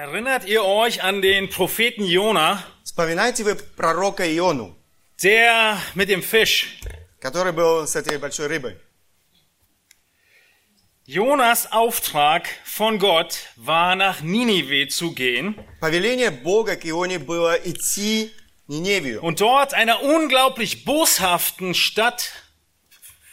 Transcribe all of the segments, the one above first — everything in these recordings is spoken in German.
Erinnert ihr euch an den Propheten Jona, Вспоминаете вы пророка Иону, der mit dem Fisch? который был с этой большой рыбой? Jonas Auftrag von Gott war nach Ninive zu gehen Повеление Бога к Ионе было идти в Ниневию und dort einer unglaublich boshaften Stadt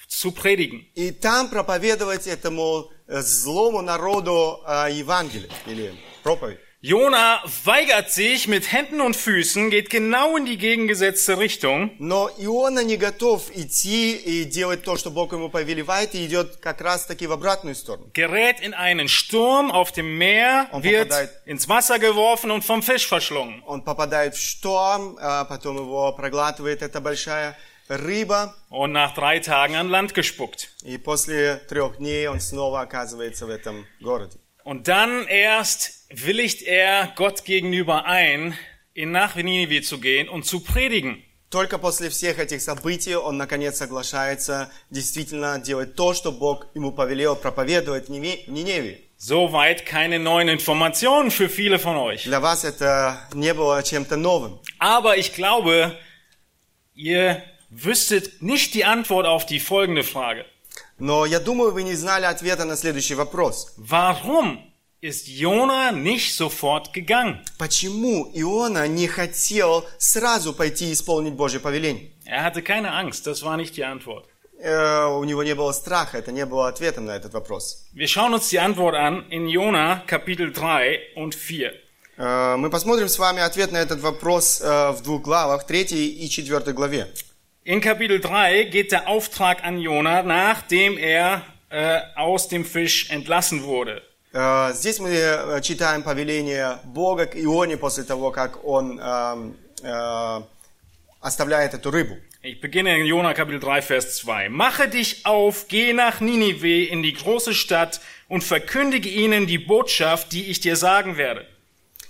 zu predigen. и там проповедовать этому э, злому народу э, Евангелие или проповедь. Jona weigert sich mit Händen und Füßen, geht genau in die gegengesetzte Richtung Но Иона не готов идти и делать то, что Бог ему повелевает, и идет как раз таки в обратную сторону. gerät in einen Sturm auf dem Meer, Und wird verpadает. ins Wasser geworfen und vom Fisch verschlungen. Он попадает в шторм, а потом его проглатывает эта большая рыба, Und nach drei Tagen an Land gespuckt. и после трех дней он снова оказывается в этом городе. Und dann erst willigt er Gott gegenüber ein, in nach Ninive zu gehen und zu predigen. Только после всех этих событий он наконец соглашается действительно делать то, что Бог ему повелел проповедовать в Ниве- в Ниневии. Soweit keine neuen Informationen für viele von euch. Для вас это не было чем-то новым. Aber ich glaube, ihr wüsstet nicht die Antwort auf die folgende Frage. Но я думаю, вы не знали ответа на следующий вопрос. Warum ist Jona nicht sofort gegangen? Почему Иона не хотел сразу пойти исполнить Божье повеление? Er hatte keine Angst, das war nicht die Antwort. Э, у него не было страха, это не было ответом на этот вопрос. Wir schauen uns die Antwort an in Jona Kapitel 3 und 4. Э, мы посмотрим с вами ответ на этот вопрос э, в двух главах, третьей и четвертой главе. In Kapitel 3 geht der Auftrag an Jona, nachdem er äh, aus dem Fisch entlassen wurde. Э, Здесь мы э, читаем повеление Бога к Ионе после того, как он эм, э, оставляет эту рыбу. Ich beginne in Jona Kapitel 3, Vers 2. Mache dich auf, geh nach Ninive in die große Stadt und verkündige ihnen die Botschaft, die ich dir sagen werde.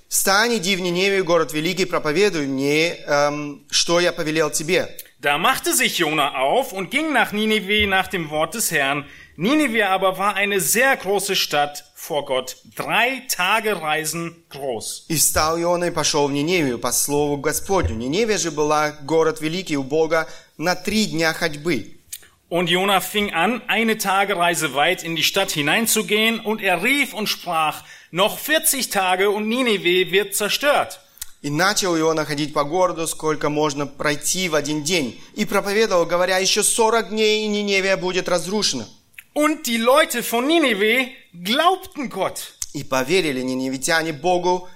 «Встань, иди в Ниневию, город великий, проповедуй мне, эм, что я повелел тебе». Da machte sich Jona auf und ging nach Ninive nach dem Wort des Herrn. Ninive aber war eine sehr große Stadt vor Gott, drei Tage Reisen groß. И встал Иона и пошел в Ниневию по слову Господню. Ниневия же была город великий у Бога на три дня ходьбы. Und Jona fing an, eine Tagereise weit in die Stadt hineinzugehen, und er rief und sprach, noch 40 Tage und Ninive wird zerstört. И начал Иона ходить по городу, сколько можно пройти в один день. И проповедовал, говоря, еще сорок дней, и Ниневия будет разрушена. Und die Leute von Ninive glaubten Gott. И поверили ниневитяне Богу,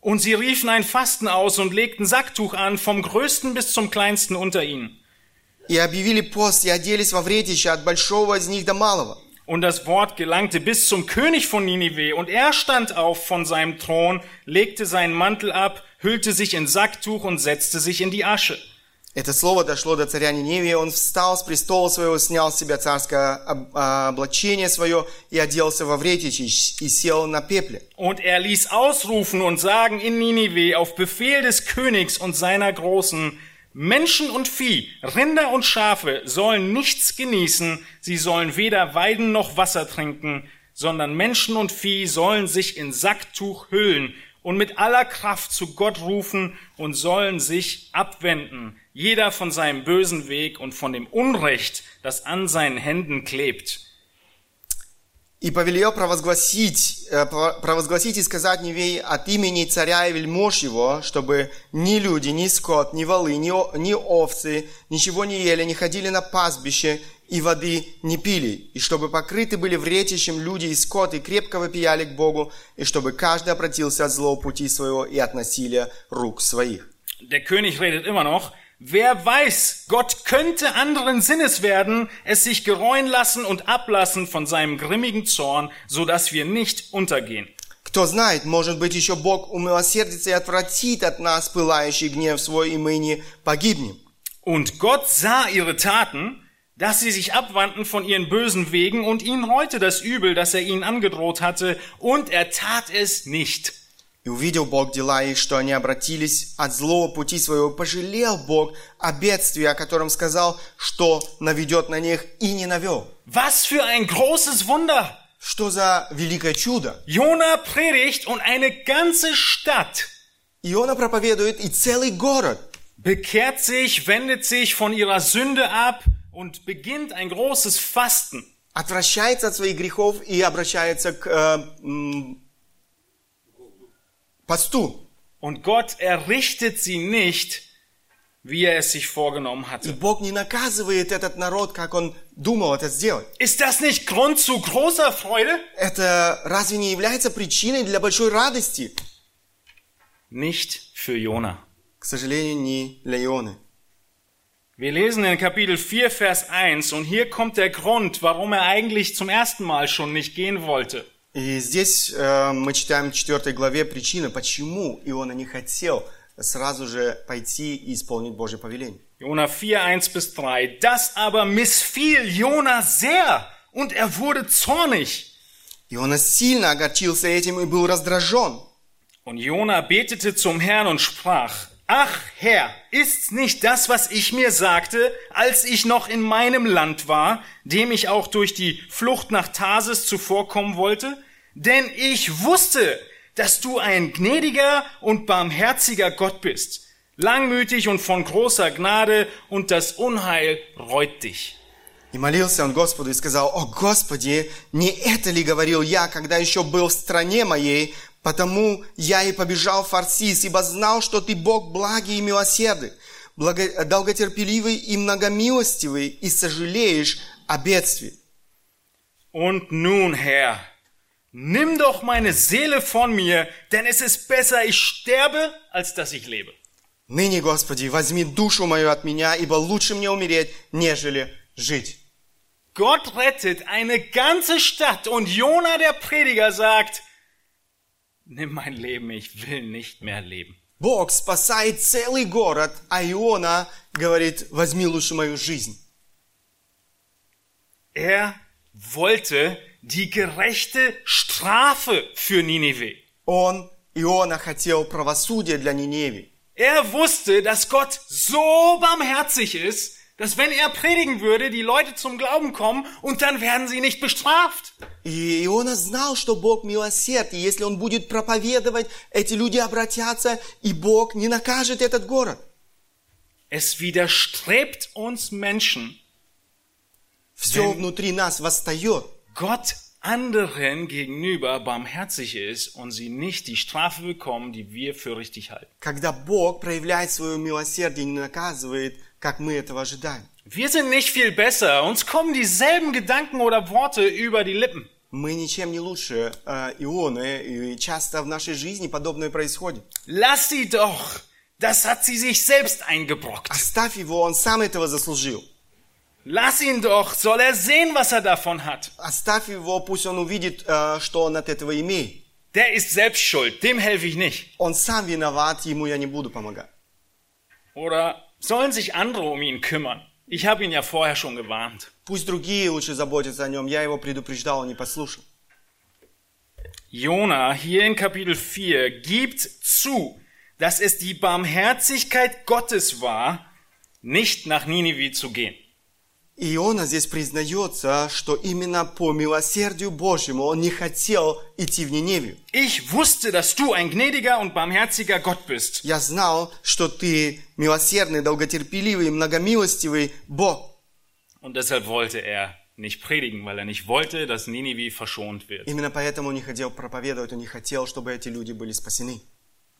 Und sie riefen ein Fasten aus und legten Sacktuch an, vom größten bis zum kleinsten unter ihnen. и объявили пост, и оделись во вретище от большого из них до малого. Und das Wort gelangte bis zum König von Ninive, und er stand auf von seinem Thron, legte seinen Mantel ab, hüllte sich in Sacktuch und setzte sich in die Asche. Это слово дошло до царя Ниневии, он встал с престола своего, снял с себя царское об- а, облачение свое и оделся во вретище и сел на пепле. Und er ließ ausrufen und sagen in Ninive auf Befehl des Königs und seiner Großen, Menschen und Vieh, Rinder und Schafe sollen nichts genießen, sie sollen weder weiden noch Wasser trinken, sondern Menschen und Vieh sollen sich in Sacktuch hüllen und mit aller Kraft zu Gott rufen und sollen sich abwenden, Jeder von seinem bösen Weg und von dem Unrecht, das an seinen Händen klebt. И повелел провозгласить, э, про- провозгласить и сказать Невей от имени царя и вельмож его, чтобы ни люди, ни скот, ни волы, ни, ни овцы ничего не ели, не ходили на пастбище и воды не пили, и чтобы покрыты были вретищем люди и скот, и крепко вопияли к Богу, и чтобы каждый обратился от злого пути своего и от насилия рук своих. Der König redet immer noch. Wer weiß, Gott könnte anderen Sinnes werden, es sich gereuen lassen und ablassen von seinem grimmigen Zorn, so dass wir nicht untergehen. Кто знает, может быть, еще Бог умилосердится и отвратит от нас пылающий гнев свой, и мы не погибнем. Und Gott sah ihre Taten, dass sie sich abwandten von ihren bösen Wegen und ihnen reute das Übel, das er ihnen angedroht hatte, und er tat es nicht. И увидел Бог дела их, что они обратились от злого пути своего. Пожалел Бог о бедствии, о котором сказал, что наведет на них, и не навел. Was für ein großes Wunder! Что за великое чудо? Jona predigt und eine ganze Stadt Иона проповедует, и целый город bekehrt sich, wendet sich von ihrer Sünde ab und beginnt ein großes Fasten. отвращается от своих грехов и обращается к э, м, посту. Und Gott errichtet sie nicht, wie er es sich vorgenommen И hatte. Бог не наказывает этот народ, как он думал это сделать. Ist das nicht Grund zu großer Freude? Это разве не является причиной для большой радости? Nicht für Jona. К сожалению, не для Ионы. Wir lesen in Kapitel 4, Vers 1 und hier kommt der Grund, warum er eigentlich zum ersten Mal schon nicht gehen wollte. И здесь э, мы читаем в 4 главе причины, почему Иона не хотел сразу же пойти и исполнить Божье повеление. Jona 4, 1 bis 3. Das aber missfiel Jona sehr und er wurde zornig. Иона сильно огорчился этим и был раздражен. Und Jona betete zum Herrn und sprach, Ach Herr, ist's nicht das, was ich mir sagte, als ich noch in meinem Land war, dem ich auch durch die Flucht nach Tarsis zuvorkommen wollte? Denn ich wusste, dass du ein gnädiger und barmherziger Gott bist, langmütig und von großer Gnade, und das Unheil reut dich. И молился он Господу и сказал, «О Господи, не это ли говорил я, когда еще был в стране моей, потому я и побежал в Фарсис, ибо знал, что ты Бог благий и милосердный, благо- долготерпеливый и многомилостивый, и сожалеешь о бедствии». Und nun, Herr, nimm doch meine Seele von mir, denn es ist besser, ich sterbe, als dass ich lebe. Ныне, Господи, возьми душу мою от меня, ибо лучше мне умереть, нежели жить. Gott rettet eine ganze Stadt und Jona der Prediger sagt, nimm mein Leben, ich will nicht mehr leben. Бог спасает целый город, а Иона говорит, возьми лучше мою жизнь. Er wollte die gerechte Strafe für Ninive. Он, Иона, хотел правосудия для Ниневии. Er wusste, dass Gott so barmherzig ist, dass wenn er predigen würde, die Leute zum Glauben kommen und dann werden sie nicht bestraft. И Иона знал, что Бог милосерд, и если он будет проповедовать, эти люди обратятся, и Бог не накажет этот город. Es widerstrebt uns Menschen, Все Wenn- внутри нас восстает. Gott anderen gegenüber barmherzig ist und sie nicht die Strafe bekommen, die wir für richtig halten. Когда Бог проявляет свое милосердие и не наказывает, как мы этого ожидаем. Wir sind nicht viel besser, uns kommen dieselben Gedanken oder Worte über die Lippen. Мы ничем не лучше э, Ионы, и часто в нашей жизни подобное происходит. Lass sie doch, das hat sie sich selbst eingebrockt. Оставь его, он сам этого заслужил. Lass ihn doch, soll er sehen, was er davon hat. Оставь его, пусть он увидит, э, что он от этого имеет. Der ist selbst schuld, dem helfe ich nicht. Он сам виноват, ему я не буду помогать. Oder sollen sich andere um ihn kümmern? Ich habe ihn ja vorher schon gewarnt. Пусть другие лучше заботятся о нем. Я его предупреждал, он не послушал. Jona hier in Kapitel 4 gibt zu, dass es die Barmherzigkeit Gottes war, nicht nach Ninive zu gehen. Иона здесь признается, что именно по милосердию Божьему он не хотел идти в Ниневию. Ich wusste, dass du ein gnädiger und barmherziger Gott bist. Я знал, что ты милосердный, долготерпеливый, многомилостивый Бог. Und deshalb wollte er nicht predigen, weil er nicht wollte, dass Ninive verschont wird. Именно поэтому он не хотел проповедовать, он не хотел, чтобы эти люди были спасены.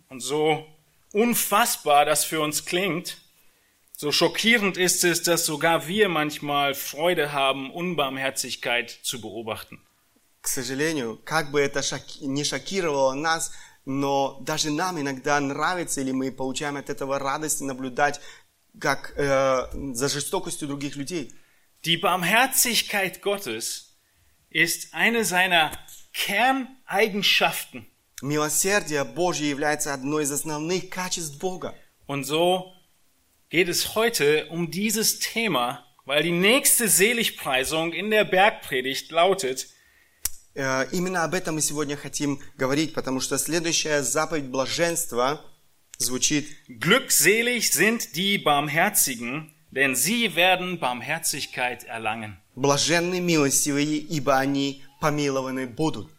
Und so unfassbar das für uns klingt, so schockierend ist es, dass sogar wir manchmal Freude haben, Unbarmherzigkeit zu beobachten. К сожалению, как бы это шоки- не шокировало нас, но даже нам иногда нравится, или мы получаем от этого радость наблюдать, как э, за жестокостью других людей. Die Barmherzigkeit Gottes ist eine seiner Kerneigenschaften. Милосердие Божье является одной из основных качеств Бога. Und so geht es heute um dieses Thema, weil die nächste Seligpreisung in der Bergpredigt lautet, Э, Именно об этом мы сегодня хотим говорить, потому что следующая заповедь блаженства звучит Glückselig sind die Barmherzigen, denn sie werden Barmherzigkeit erlangen. «Блаженны милостивые, ибо они помилованы будут.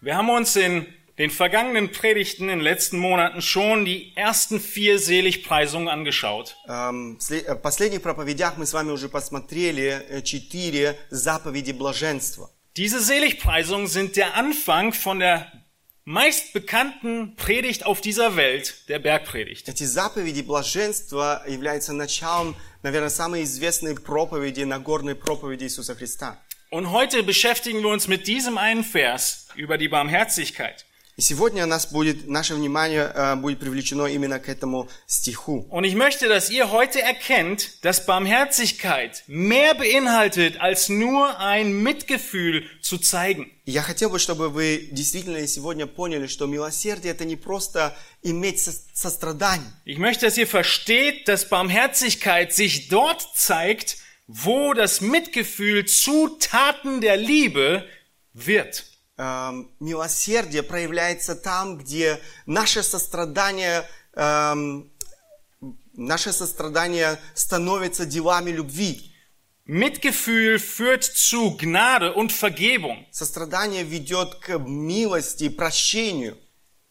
Wir haben uns in den vergangenen Predigten in den letzten Monaten schon die ersten vier Seligpreisungen angeschaut. Эм, В сле- э, в последних проповедях мы с вами уже посмотрели э, четыре заповеди блаженства. Diese Seligpreisungen sind der Anfang von der meistbekannten Predigt auf dieser Welt, der Bergpredigt. Эти заповеди блаженства являются началом, наверное, самой известной проповеди, Нагорной проповеди Иисуса Христа. Und heute beschäftigen wir uns mit diesem einen Vers über die Barmherzigkeit. И сегодня нас будет, наше внимание э, будет привлечено именно к этому стиху. Und ich möchte, dass ihr heute erkennt, dass Barmherzigkeit mehr beinhaltet, als nur ein Mitgefühl zu zeigen. И я хотел бы, чтобы вы действительно сегодня поняли, что милосердие это не просто иметь со- сострадание. Ich möchte, dass ihr versteht, dass Barmherzigkeit sich dort zeigt, wo das Mitgefühl zu Taten der Liebe wird. Эм, милосердие проявляется там, где наше сострадание, эм, наше сострадание становится делами любви. Mitgefühl führt zu Gnade und Vergebung. Сострадание ведет к милости и прощению.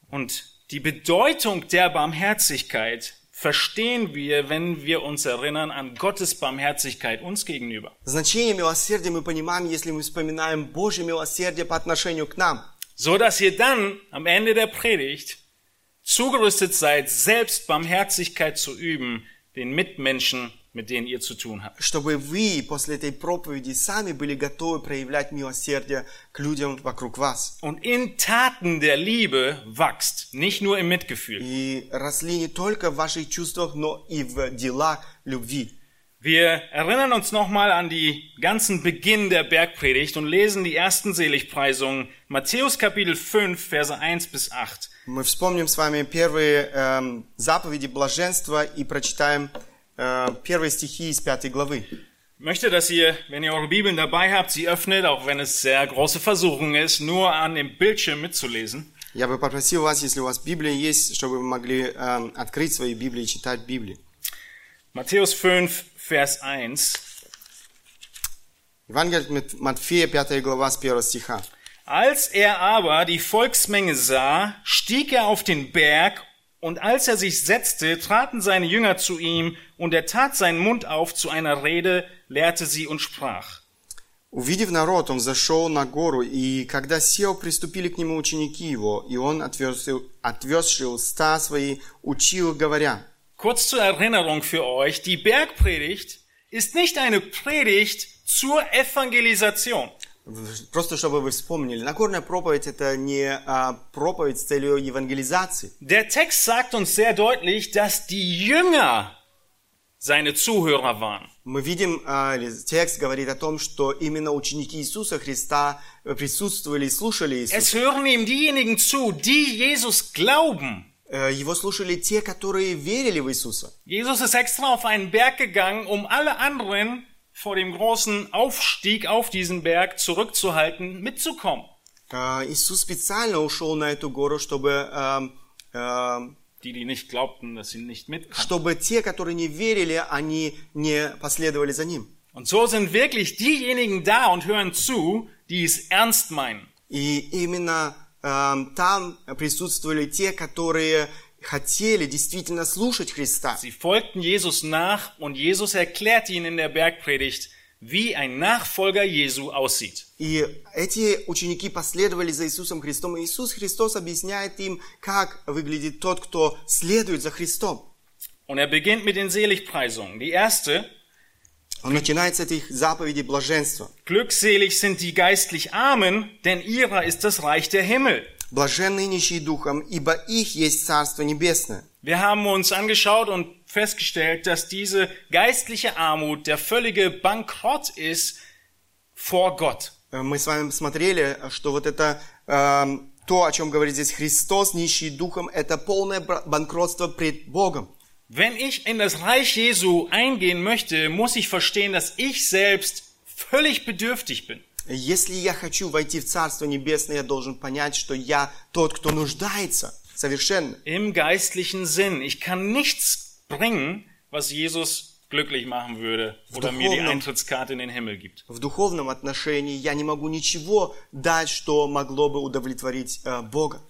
Und die Bedeutung der Barmherzigkeit verstehen wir, wenn wir uns erinnern an Gottes Barmherzigkeit uns gegenüber. Значение милосердия мы понимаем, если мы вспоминаем Божье милосердие по отношению к нам. So dass ihr dann am Ende der Predigt zugerüstet seid, selbst Barmherzigkeit zu üben, den Mitmenschen, mit denen ihr zu tun habt. Чтобы вы после этой проповеди сами были готовы проявлять милосердие к людям вокруг вас. Und in Taten der Liebe wachst, nicht nur im Mitgefühl. И росли не только в ваших чувствах, но и в делах любви. Wir erinnern uns nochmal an die ganzen Beginn der Bergpredigt und lesen die ersten Seligpreisungen, Matthäus Kapitel 5, Verse 1 bis 8. Мы вспомним с вами первые эм, заповеди блаженства и прочитаем э, первые стихи из пятой главы. Ich möchte, dass ihr, wenn ihr eure Bibeln dabei habt, sie öffnet, auch wenn es sehr große Versuchung ist, nur an dem Bildschirm mitzulesen. Я бы попросил вас, если у вас Библия есть, чтобы вы могли эм, открыть свои Библии и читать Библию. Matthäus 5, Vers 1. Евангелие от Матфея, 5 глава, с 1 стиха. Als er aber die Volksmenge sah, stieg er auf den Berg, und als er sich setzte, traten seine Jünger zu ihm, und er tat seinen Mund auf zu einer Rede, lehrte sie und sprach. Увидев народ, он зашел на гору, и когда сел, приступили к нему ученики его, и он, отверзши, отверзши уста свои, учил, говоря, Kurz zur Erinnerung für euch, die Bergpredigt ist nicht eine Predigt zur Evangelisation. Просто чтобы вы вспомнили, Нагорная проповедь это не а, проповедь с целью евангелизации. Der Text sagt uns sehr deutlich, dass die Jünger seine Zuhörer waren. Мы видим, а, или текст говорит о том, что именно ученики Иисуса Христа э, присутствовали и слушали Иисуса. Es hören ihm diejenigen zu, die Jesus glauben. Э, Его слушали те, которые верили в Иисуса. Jesus ist extra auf einen Berg gegangen, um alle anderen vor dem großen Aufstieg auf diesen Berg zurückzuhalten, mitzukommen. Э, Иисус специально ушел на эту гору, чтобы, эм, эм, Die, die nicht glaubten, dass sie nicht mitkamen. чтобы те, которые не верили, они не последовали за ним. Und so sind wirklich diejenigen da und hören zu, die es ernst meinen. И именно эм, там присутствовали те, которые хотели действительно слушать Христа. Sie folgten Jesus nach und Jesus erklärte ihnen in der Bergpredigt, wie ein Nachfolger Jesu aussieht. И эти ученики последовали за Иисусом Христом. И Иисус Христос объясняет им, как выглядит тот, кто следует за Христом. Und er beginnt mit den Seligpreisungen. Die erste, Он начинает с этих заповедей блаженства. glückselig sind die geistlich Armen, denn ihrer ist das Reich der Himmel. Блаженные нищие духом, ибо их есть Царство Небесное. Wir haben uns angeschaut und festgestellt, dass diese geistliche Armut der völlige Bankrott ist vor Gott. Э, Мы с вами смотрели, что вот это эм, то, о чем говорит здесь Христос, нищий духом, это полное бра- банкротство пред Богом. Wenn ich in das Reich Jesu eingehen möchte, muss ich verstehen, dass ich selbst völlig bedürftig bin. Если я хочу войти в Царство Небесное, я должен понять, что я тот, кто нуждается совершенно. Im geistlichen Sinn. Ich kann nichts bringen, was Jesus glücklich machen würde oder mir die Духовном- Eintrittskarte in den Himmel gibt. В духовном отношении я не могу ничего дать, что могло бы удовлетворить э, Бога.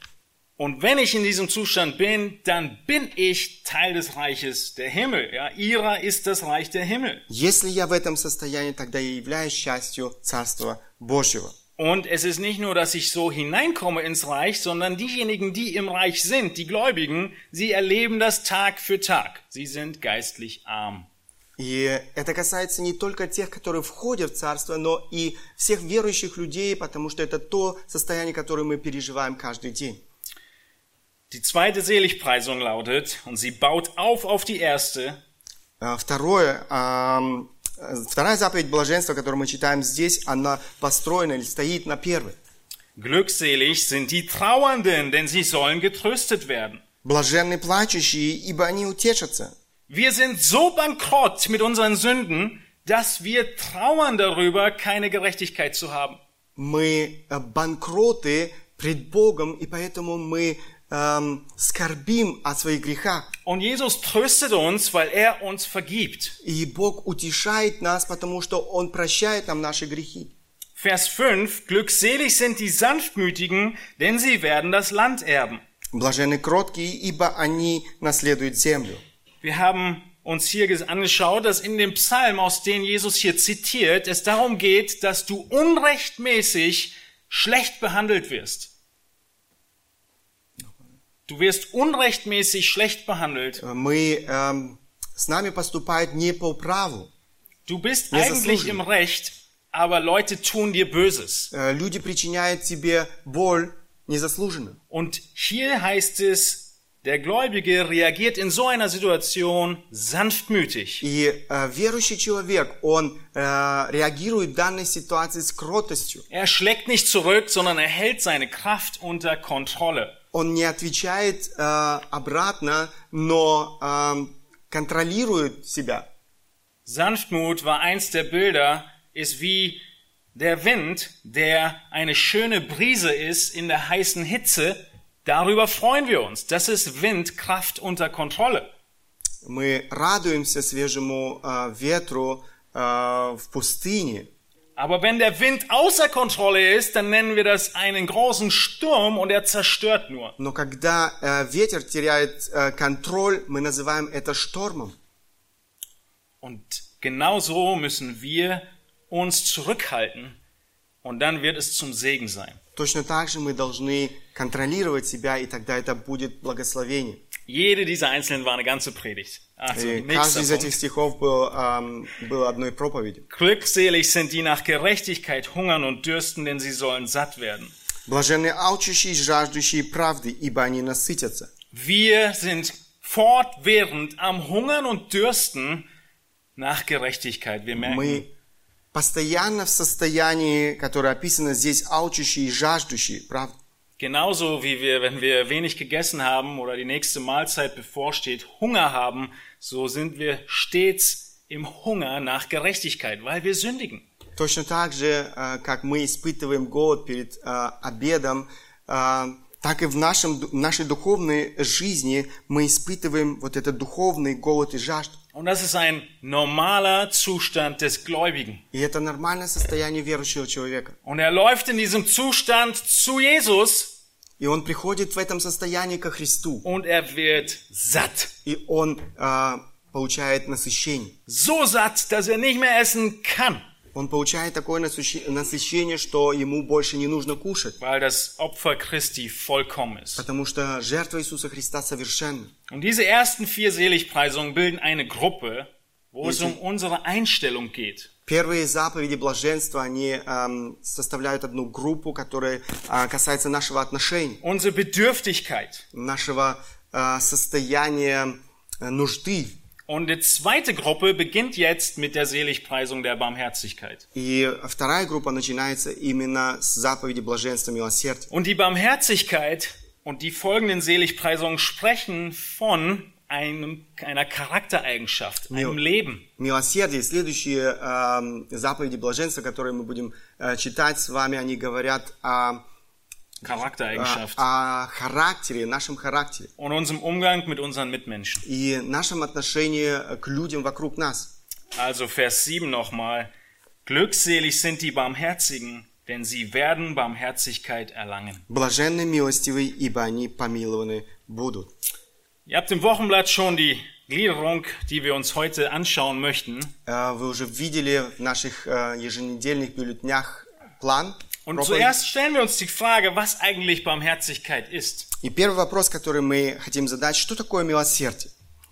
Und wenn ich in diesem Zustand bin, dann bin ich Teil des Reiches der Himmel. Ja, ihrer ist das Reich der Himmel. Если я в этом состоянии, тогда я являюсь частью Царства Божьего. Und es ist nicht nur, dass ich so hineinkomme ins Reich, sondern diejenigen, die im Reich sind, die Gläubigen, sie erleben das Tag für Tag. Sie sind geistlich arm. И это касается не только тех, которые входят в Царство, но и всех верующих людей, потому что это то состояние, которое мы переживаем каждый день. Die zweite Seligpreisung lautet, und sie baut auf auf die erste, А, Второе, ам, э, вторая заповедь блаженства, которую мы читаем здесь, она построена или стоит на первой. Glückselig sind die Trauernden, denn sie sollen getröstet werden. Блаженны плачущие, ибо они утешатся. Wir sind so bankrott mit unseren Sünden, dass wir trauern darüber, keine Gerechtigkeit zu haben. Мы э, банкроты пред Богом, и поэтому мы эм, скорбим о своих грехах. Und Jesus tröstet uns, weil er uns vergibt. И Бог утешает нас, потому что Он прощает нам наши грехи. Vers 5, glückselig sind die Sanftmütigen, denn sie werden das Land erben. Блаженны кроткие, ибо они наследуют землю. Wir haben uns hier ges- angeschaut, dass in dem Psalm, aus dem Jesus hier zitiert, es darum geht, dass du unrechtmäßig schlecht behandelt wirst. Du wirst unrechtmäßig schlecht behandelt. Мы, эм, с нами поступают не по праву. Du bist Mir ist es eigentlich служит. im Recht, aber Leute tun dir Böses. Э, Люди причиняют тебе боль незаслуженно. Und hier heißt es, der Gläubige reagiert in so einer Situation sanftmütig. И э, верующий человек, он э, реагирует в данной ситуации с кротостью. Er schlägt nicht zurück, sondern er hält seine Kraft unter Kontrolle. Он не отвечает э, обратно, но эм, контролирует себя. Sanftmut war eins der Bilder, ist wie der Wind, der eine schöne Brise ist in der heißen Hitze. Darüber freuen wir uns. Das ist Wind, Kraft unter Kontrolle. Мы радуемся свежему э, ветру э, в пустыне. Aber wenn der Wind außer Kontrolle ist, dann nennen wir das einen großen Sturm und er zerstört nur. Но когда э, ветер теряет э, контроль, мы называем это штормом. Und genauso müssen wir uns zurückhalten und dann wird es zum Segen sein. Точно так же мы должны контролировать себя, и тогда это будет благословение. Jede dieser einzelnen war eine ganze Predigt. Also И nichts каждый из davon. этих стихов был, эм, был одной проповедью. Glückselig sind die nach Gerechtigkeit hungern und dürsten, denn sie sollen satt werden. Блаженны алчущие, жаждущие правды, ибо они насытятся. Wir sind fortwährend am Hungern und Dürsten nach Gerechtigkeit. Wir merken, Мы постоянно в состоянии, которое описано здесь, алчущие и жаждущие правды. genauso wie wir, wenn wir wenig gegessen haben oder die nächste Mahlzeit bevorsteht, Hunger haben, so sind wir stets im Hunger nach Gerechtigkeit, weil wir sündigen. Точно так же, э, как мы испытываем голод перед э, обедом, э, так и в нашем, в нашей духовной жизни мы испытываем вот этот духовный голод и жажду. Und das ist ein normaler Zustand des Gläubigen. И это нормальное состояние верующего человека. Und er läuft in diesem Zustand zu Jesus И он приходит в этом состоянии ко Христу, und er wird satt. и он э, получает насыщение. So satt, dass er nicht mehr essen kann, Он получает такое насыщение, что ему больше не нужно кушать, weil das Opfer Christi vollkommen ist. потому что жертва Иисуса Христа совершенна. Und diese ersten vier Seligpreisungen bilden eine Gruppe, wo es um unsere Einstellung geht. Первые заповеди блаженства, они эм, составляют одну группу, которая э, касается нашего отношения, Unsere Bedürftigkeit. нашего э, состояния э, нужды. Und die zweite Gruppe beginnt jetzt mit der Seligpreisung der Barmherzigkeit. И вторая группа начинается именно с заповеди блаженства милосердия. Und die Barmherzigkeit und die folgenden Seligpreisungen sprechen von einem, einer Charaktereigenschaft, einem Leben. Милосердие, следующие эм, заповеди блаженства, которые мы будем э, читать с вами, они говорят о Charaktereigenschaft о характере, нашем характере und unserem Umgang mit unseren Mitmenschen. и нашем отношении к людям вокруг нас. Also Vers 7 nochmal. Glückselig sind die Barmherzigen, denn sie werden Barmherzigkeit erlangen. Блаженны милостивые, ибо они помилованы будут. Ihr habt im Wochenblatt schon die Gliederung, die wir uns heute anschauen möchten. Э, Вы уже видели в наших э, еженедельных бюллетнях план. Und проповеди. zuerst stellen wir uns die Frage, was eigentlich Barmherzigkeit ist. И первый вопрос, который мы хотим задать, что такое милосердие?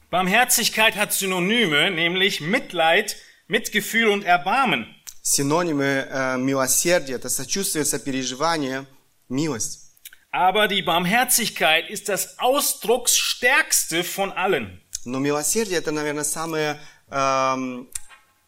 Barmherzigkeit hat Synonyme, nämlich Mitleid, Mitgefühl und Erbarmen. Синонимы э, милосердия – это сочувствие, сопереживание, милость. Aber die Barmherzigkeit ist das ausdrucksstärkste von allen. Но милосердие – это, наверное, самое эм,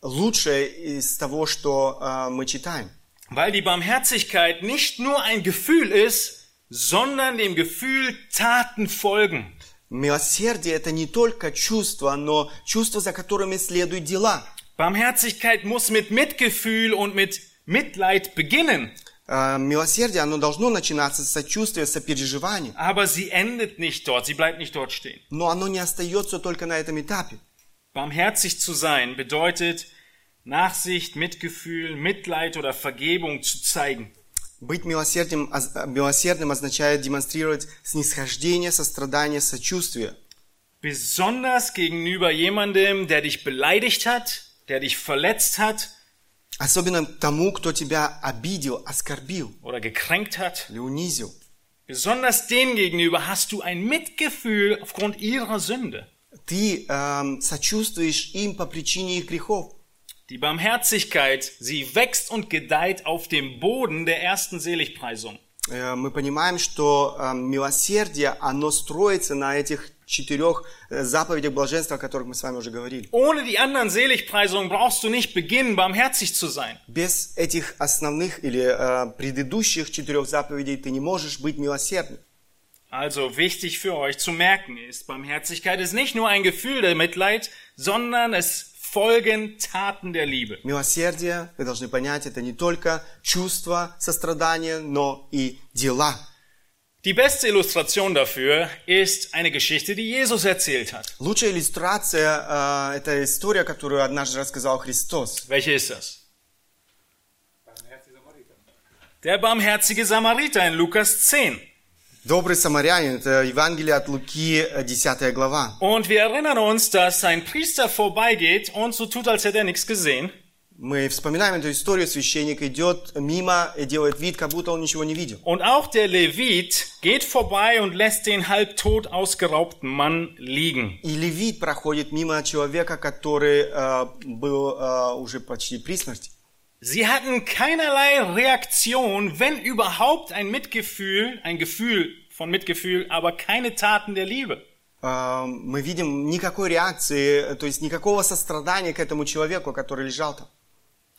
лучшее из того, что э, мы читаем. Weil die Barmherzigkeit nicht nur ein Gefühl ist, sondern dem Gefühl Taten folgen. Милосердие – это не только чувство, но чувство, за которыми следуют дела. Barmherzigkeit muss mit Mitgefühl und mit Mitleid beginnen, Э, Милосердие, оно должно начинаться с сочувствия, сопереживания. aber sie endet nicht dort, sie bleibt nicht dort stehen. Но оно не остается только на этом этапе. Barmherzig zu sein bedeutet, Nachsicht, Mitgefühl, Mitleid oder Vergebung zu zeigen. Быть милосердным, оз- э, милосердным означает демонстрировать снисхождение, сострадание, сочувствие. Besonders gegenüber jemandem, der dich beleidigt hat, der dich verletzt hat Особенно тому, кто тебя обидел, оскорбил oder gekränkt hat. или унизил. Besonders denen gegenüber hast du ein Mitgefühl aufgrund ihrer Sünde. Ты эм, сочувствуешь им по причине их грехов. Die Barmherzigkeit, sie wächst und gedeiht auf dem Boden der ersten Seligpreisung. Э, мы понимаем, что эм, милосердие, оно строится на этих четырех э, заповедях блаженства, о которых мы с вами уже говорили. Ohne die anderen Seligpreisungen brauchst du nicht beginnen, barmherzig zu sein. Без этих основных или э, предыдущих четырех заповедей ты не можешь быть милосердным. Also wichtig für euch zu merken ist, Barmherzigkeit ist nicht nur ein Gefühl der Mitleid, sondern es folgen Taten der Liebe. Милосердие, вы должны понять, это не только чувство сострадания, но и дела. Die beste Illustration dafür ist eine Geschichte, die Jesus erzählt hat. Лучшая иллюстрация э, это история, которую однажды рассказал Христос. Welche ist das? Der barmherzige Samariter in Lukas 10. Добрый самарянин, это Евангелие от Луки, э, 10 глава. Und wir erinnern uns, dass ein Priester vorbeigeht und so tut, als hätte er nichts gesehen. Мы вспоминаем эту историю, священник идет мимо и делает вид, как будто он ничего не видел. Und auch der Levit geht vorbei und lässt den halbtot ausgeraubten Mann liegen. И левит проходит мимо человека, который э, был э, уже почти при смерти. Sie hatten keinerlei Reaktion, wenn überhaupt ein Mitgefühl, ein Gefühl von Mitgefühl, aber keine Taten der Liebe. Э, мы видим никакой реакции, то есть никакого сострадания к этому человеку, который лежал там.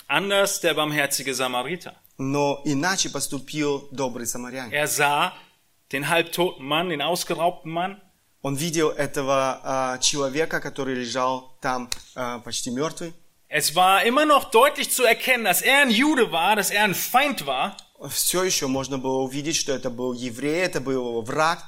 Anders der barmherzige Samariter. Но иначе поступил добрый самарянин. Er sah den halbtoten Mann, den ausgeraubten Mann, Он видел этого э, человека, который лежал там э, почти мертвый. Es war immer noch deutlich zu erkennen, dass er ein Jude war, dass er ein Feind war. Все еще можно было увидеть, что это был еврей, это был его враг.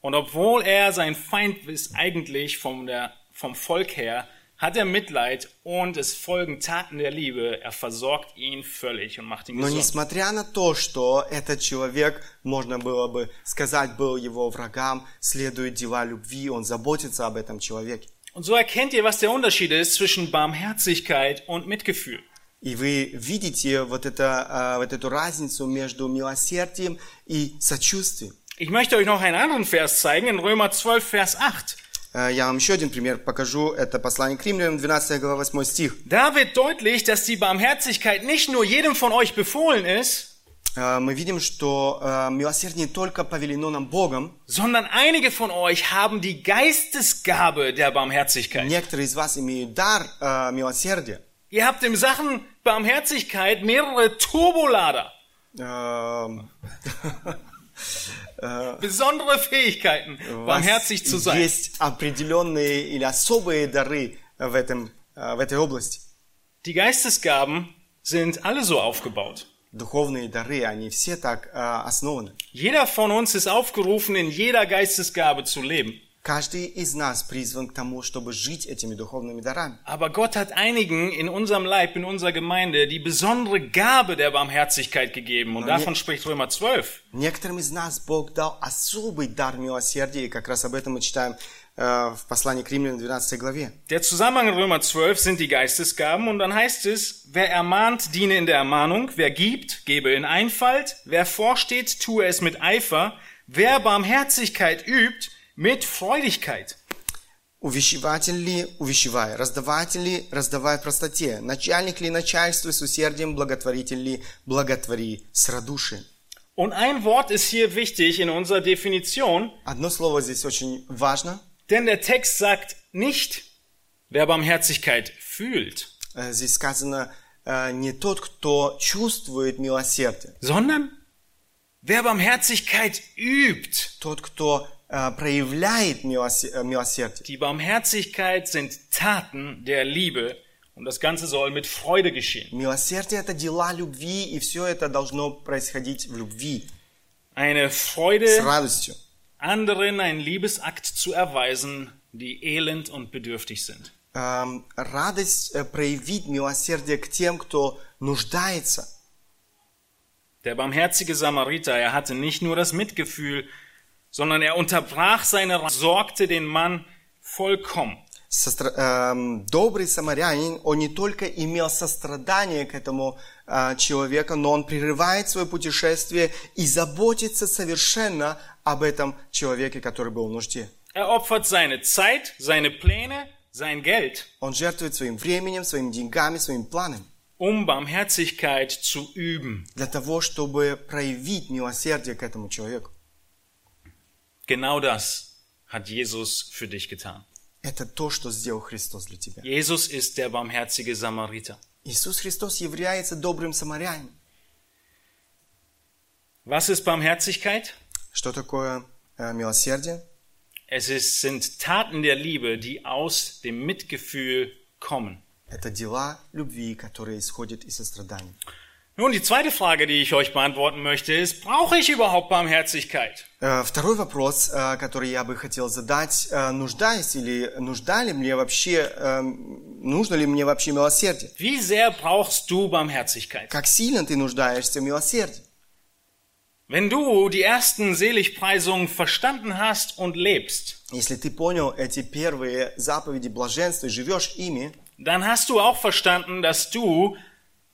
Und obwohl er sein Feind ist eigentlich vom, der, vom Volk her, hat er Mitleid und es folgen Taten der Liebe. Er versorgt ihn völlig und macht ihn Но gesund. несмотря на то, что этот человек, можно было бы сказать, был его врагам, следуют дела любви, он заботится об этом человеке. Und so erkennt ihr, was der Unterschied ist zwischen Barmherzigkeit und Mitgefühl. И вы видите вот, это, а, вот эту разницу между милосердием и сочувствием. Ich möchte euch noch einen anderen Vers zeigen, in Römer 12, Vers 8. Э, Я вам еще один пример покажу. Это послание к римлянам, 12 глава, 8 стих. Da wird deutlich, dass die Barmherzigkeit nicht nur jedem von euch befohlen ist, Э, Мы видим, что э, милосердие не только повелено нам Богом, sondern einige von euch haben die Geistesgabe der Barmherzigkeit. некоторые из вас имеют дар э, милосердия. Ihr habt in Sachen Barmherzigkeit mehrere Turbolader, Эм, besondere Fähigkeiten, У вас barmherzig zu sein. Есть определенные или особые дары в, этом, э, в этой области. Die Geistesgaben sind alle so aufgebaut. духовные дары, они все так э, основаны. Jeder von uns ist aufgerufen, in jeder Geistesgabe zu leben. Каждый из нас призван к тому, чтобы жить этими духовными дарами. Aber Gott hat einigen in unserem Leib, in unserer Gemeinde, die besondere Gabe der Barmherzigkeit gegeben. Und davon spricht Römer 12. Некоторым из нас Бог дал особый дар милосердия, и как раз об этом мы читаем э, в послании к Римлянам 12 главе. Der Zusammenhang in Römer 12 sind die Geistesgaben und dann heißt es, wer ermahnt, diene in der Ermahnung, wer gibt, gebe in Einfalt, wer vorsteht, tue es mit Eifer, wer Barmherzigkeit übt, mit Freudigkeit. Увещеватель ли, увещевай, раздаватель ли, раздавай в простоте, начальник ли, начальствуй с усердием, благотворитель ли, благотвори с радушием. Und ein Wort ist hier wichtig in unserer Definition, Одно слово здесь очень важно. denn der Text sagt nicht, wer Barmherzigkeit fühlt, Э, Здесь сказано э, не тот, кто чувствует милосердие, sondern wer Barmherzigkeit übt. тот, кто э, проявляет милосе- э, милосердие. Die Barmherzigkeit sind Taten der Liebe und das Ganze soll mit Freude geschehen. Милосердие – это дела любви, и все это должно происходить в любви, Eine с Freude, радостью. anderen einen Liebesakt zu erweisen, die elend und bedürftig sind. Эм, радость э, проявить милосердие к тем, кто нуждается. Der barmherzige Samariter, er hatte nicht nur das Mitgefühl, sondern er unterbrach seine, Ra- sorgte den Mann vollkommen. Состра- эм, добрый самарянин, он не только имел сострадание к этому э, человеку, но он прерывает свое путешествие и заботится совершенно об этом человеке, который был в нужде. Er opfert seine Zeit, seine Pläne, sein Geld, Он жертвует своим временем, своими деньгами, своим планом um Barmherzigkeit zu üben. для того, чтобы проявить милосердие к этому человеку. Genau das hat Jesus für dich getan. Это то, что сделал Христос для тебя. Jesus ist der barmherzige Samariter. Иисус Христос является добрым самарянином. Was ist Barmherzigkeit? Что такое э, милосердие? Es ist, sind Taten der Liebe, die aus dem Mitgefühl kommen. Это дела любви, которые исходят из сострадания. Nun, die zweite Frage, die ich euch beantworten möchte, ist, brauche ich überhaupt Barmherzigkeit? Э, Второй вопрос, э, который я бы хотел задать, нуждаюсь или нужда ли мне вообще, нужно ли мне вообще милосердие? Wie sehr brauchst du Barmherzigkeit? Как сильно ты нуждаешься в милосердии? Wenn du die ersten Seligpreisungen verstanden hast und lebst, Если ты понял эти первые заповеди блаженства и живешь ими, dann hast du auch verstanden, dass du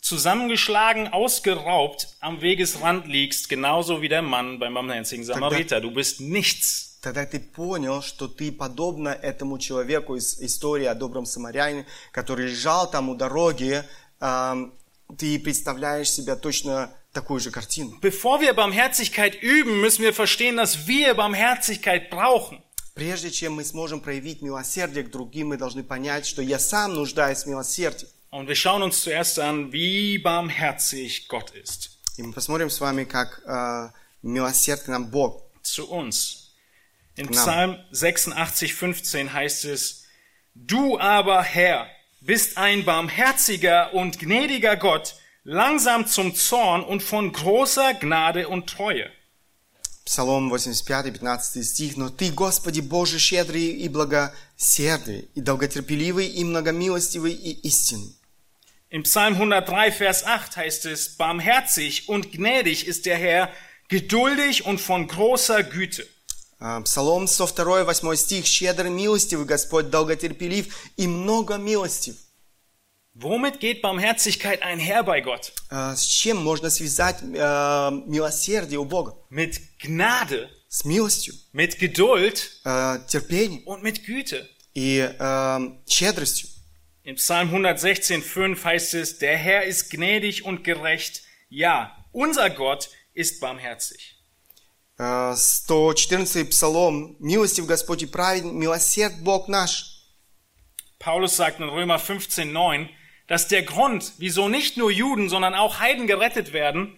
zusammengeschlagen, ausgeraubt am Wegesrand liegst, genauso wie der Mann beim barmherzigen Samariter. Du bist nichts. тогда ты понял, что ты подобно этому человеку из истории о добром самарянине, который лежал там у дороги, эм, ты представляешь себя точно такую же картину. Bevor wir Barmherzigkeit üben, müssen wir verstehen, dass wir Barmherzigkeit brauchen. Прежде чем мы сможем проявить милосердие к другим, мы должны понять, что я сам нуждаюсь в милосердии. Und wir schauen uns zuerst an, wie barmherzig Gott ist И мы посмотрим с вами, как э, милосерд к нам Бог. zu uns. In Genau. Psalm 86, 15 heißt es, Du aber, Herr, bist ein barmherziger und gnädiger Gott, langsam zum Zorn und von großer Gnade und Treue. Псалом 85, 15 стих. «Но Ты, Господи, Боже, щедрый и благосердый, и долготерпеливый, и многомилостивый, и истинный». In Psalm 103, Vers 8 heißt es, Barmherzig und gnädig ist der Herr, geduldig und von großer Güte. А, Псалом 102, 8 стих. «Щедрый, милостивый Господь, долготерпелив и много милостив». Womit geht Barmherzigkeit einher bei Gott? А, С чем можно связать э, милосердие у Бога? Mit Gnade, С милостью, mit Geduld э, терпением und mit Güte. и э, щедростью. In Psalm 116,5 heißt es, der Herr ist gnädig und gerecht. Ja, unser Gott ist barmherzig. Э, 114 Псалом. «Милостив Господь и праведен, милосерд Бог наш». Paulus sagt in Römer 15,9, dass der Grund, wieso nicht nur Juden, sondern auch Heiden gerettet werden,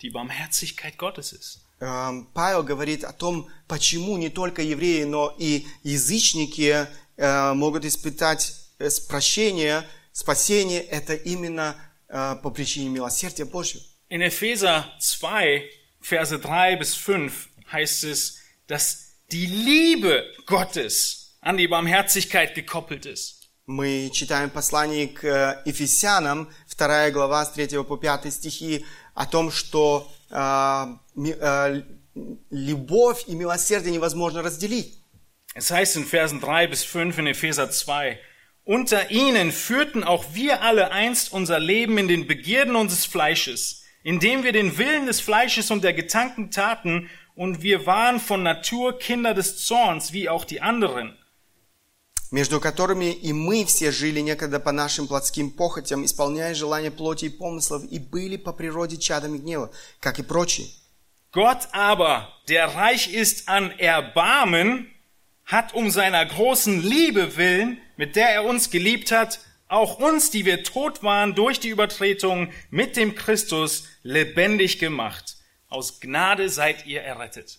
die Barmherzigkeit Gottes ist. Э, Павел говорит о том, почему не только евреи, но и язычники э, могут испытать э, прощение, спасение. Это именно э, по причине милосердия Божьего. In Epheser 2, Verse 3 bis 5 heißt es, dass die Liebe Gottes an die Barmherzigkeit gekoppelt ist. Мы читаем послание к э, Ефесянам, 2 глава с 3 по 5 стихи, о том, что э, ми- э, любовь и милосердие невозможно разделить. Es heißt in Versen 3 bis 5 in Epheser 2, unter ihnen führten auch wir alle einst unser Leben in den Begierden unseres Fleisches, indem wir den Willen des Fleisches und der Gedanken taten, und wir waren von Natur Kinder des Zorns, wie auch die anderen. между которыми и мы все жили некогда по нашим плотским похотям, исполняя желания плоти и помыслов, и были по природе чадами гнева, как и прочие. Gott aber, der reich ist an Erbarmen, hat um seiner großen Liebe willen, mit der er uns geliebt hat, auch uns, die wir tot waren durch die Übertretung, mit dem Christus lebendig gemacht. Aus Gnade seid ihr errettet.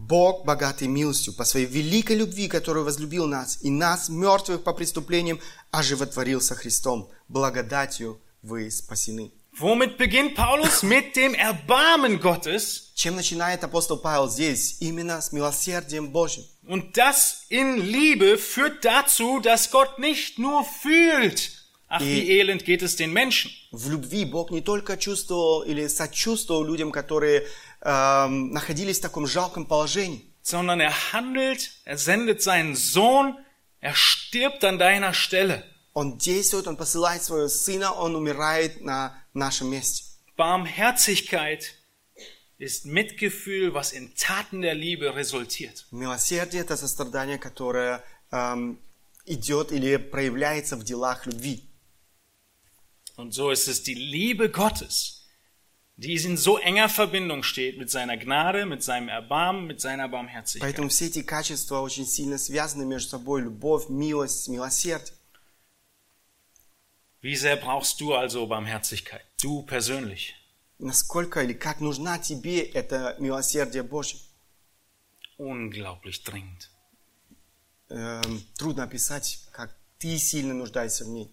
Бог, богатый милостью, по своей великой любви, которую возлюбил нас, и нас, мертвых по преступлениям, оживотворил со Христом. Благодатью вы спасены. Womit beginnt Paulus? Mit dem Erbarmen Gottes. Чем начинает апостол Павел здесь? Именно с милосердием Божьим. Und das in Liebe führt dazu, dass Gott nicht nur fühlt. Ach, wie elend geht es den Menschen. В любви Бог не только чувствовал или сочувствовал людям, которые эм, находились в таком жалком положении, sondern er handelt, er sendet seinen Sohn, er stirbt an deiner Stelle. Он действует, Он посылает своего Сына, Он умирает на нашем месте. Barmherzigkeit ist Mitgefühl, was in Taten der Liebe resultiert. Милосердие – это сострадание, которое эм, идет или проявляется в делах любви. Und so ist es die Liebe Gottes, die in so enger Verbindung steht mit seiner Gnade, mit seinem Erbarmen, mit seiner Barmherzigkeit. Поэтому все эти качества очень сильно связаны между собой. Любовь, милость, милосердие. Wie sehr brauchst du also Barmherzigkeit? Du persönlich. Насколько или как нужна тебе это милосердие Божье? Unglaublich dringend. Эм, трудно описать, как ты сильно нуждаешься в ней.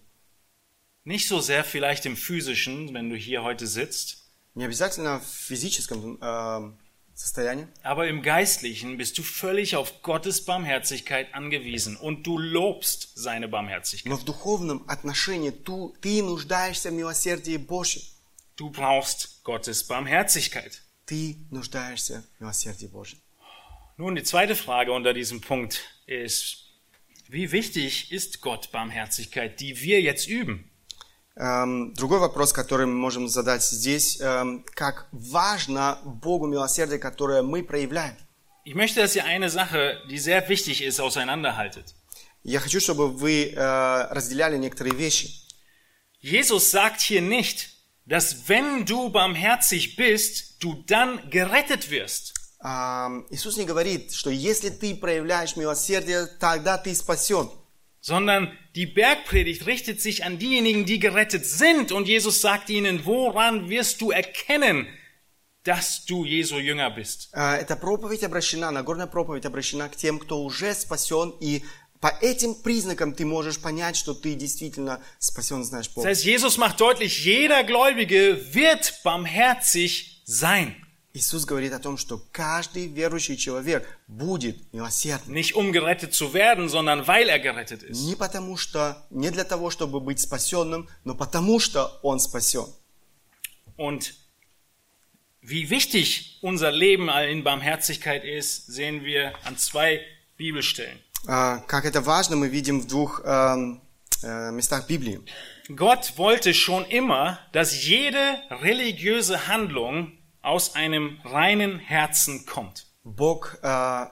Nicht so sehr vielleicht im physischen, wenn du hier heute sitzt, Не обязательно в физическом эм, состоянии, aber im geistlichen bist du völlig auf Gottes Barmherzigkeit angewiesen und du lobst seine Barmherzigkeit. но в духовном отношении ту- ты нуждаешься в милосердии Божьем. Du brauchst Gottes Barmherzigkeit. Ты нуждаешься в милосердии Божьем. Nun, die zweite Frage unter diesem Punkt ist, wie wichtig ist Gott Barmherzigkeit, die wir jetzt üben? Эм, другой вопрос, который мы можем задать здесь, эм, как важно Богу милосердие, которое мы проявляем. Ich möchte, dass ihr eine Sache, die sehr wichtig ist, auseinanderhaltet. Я хочу, чтобы вы э, разделяли некоторые вещи. Jesus sagt hier nicht, dass wenn du barmherzig bist, du dann gerettet wirst. Ам, Иисус не говорит, что если ты проявляешь милосердие, тогда ты спасен. sondern die Bergpredigt richtet sich an diejenigen, die gerettet sind. Und Jesus sagt ihnen, woran wirst du erkennen, dass du Jesu Jünger bist? Э, Эта проповедь обращена, Нагорная проповедь обращена к тем, кто уже спасен, и по этим признакам ты можешь понять, что ты действительно спасен, знаешь Das Бога. heißt, Jesus macht deutlich, jeder Gläubige wird barmherzig sein. Иисус говорит о том, что каждый верующий человек будет милосердным. Nicht um gerettet zu werden, sondern weil er gerettet ist. Не потому что, не для того, чтобы быть спасенным, но потому что он спасен. Und wie wichtig unser Leben in Barmherzigkeit ist, sehen wir an zwei Bibelstellen. А, Как это важно, мы видим в двух эм, э, местах Библии. Gott wollte schon immer, dass jede religiöse Handlung aus einem reinen Herzen kommt. Бог э,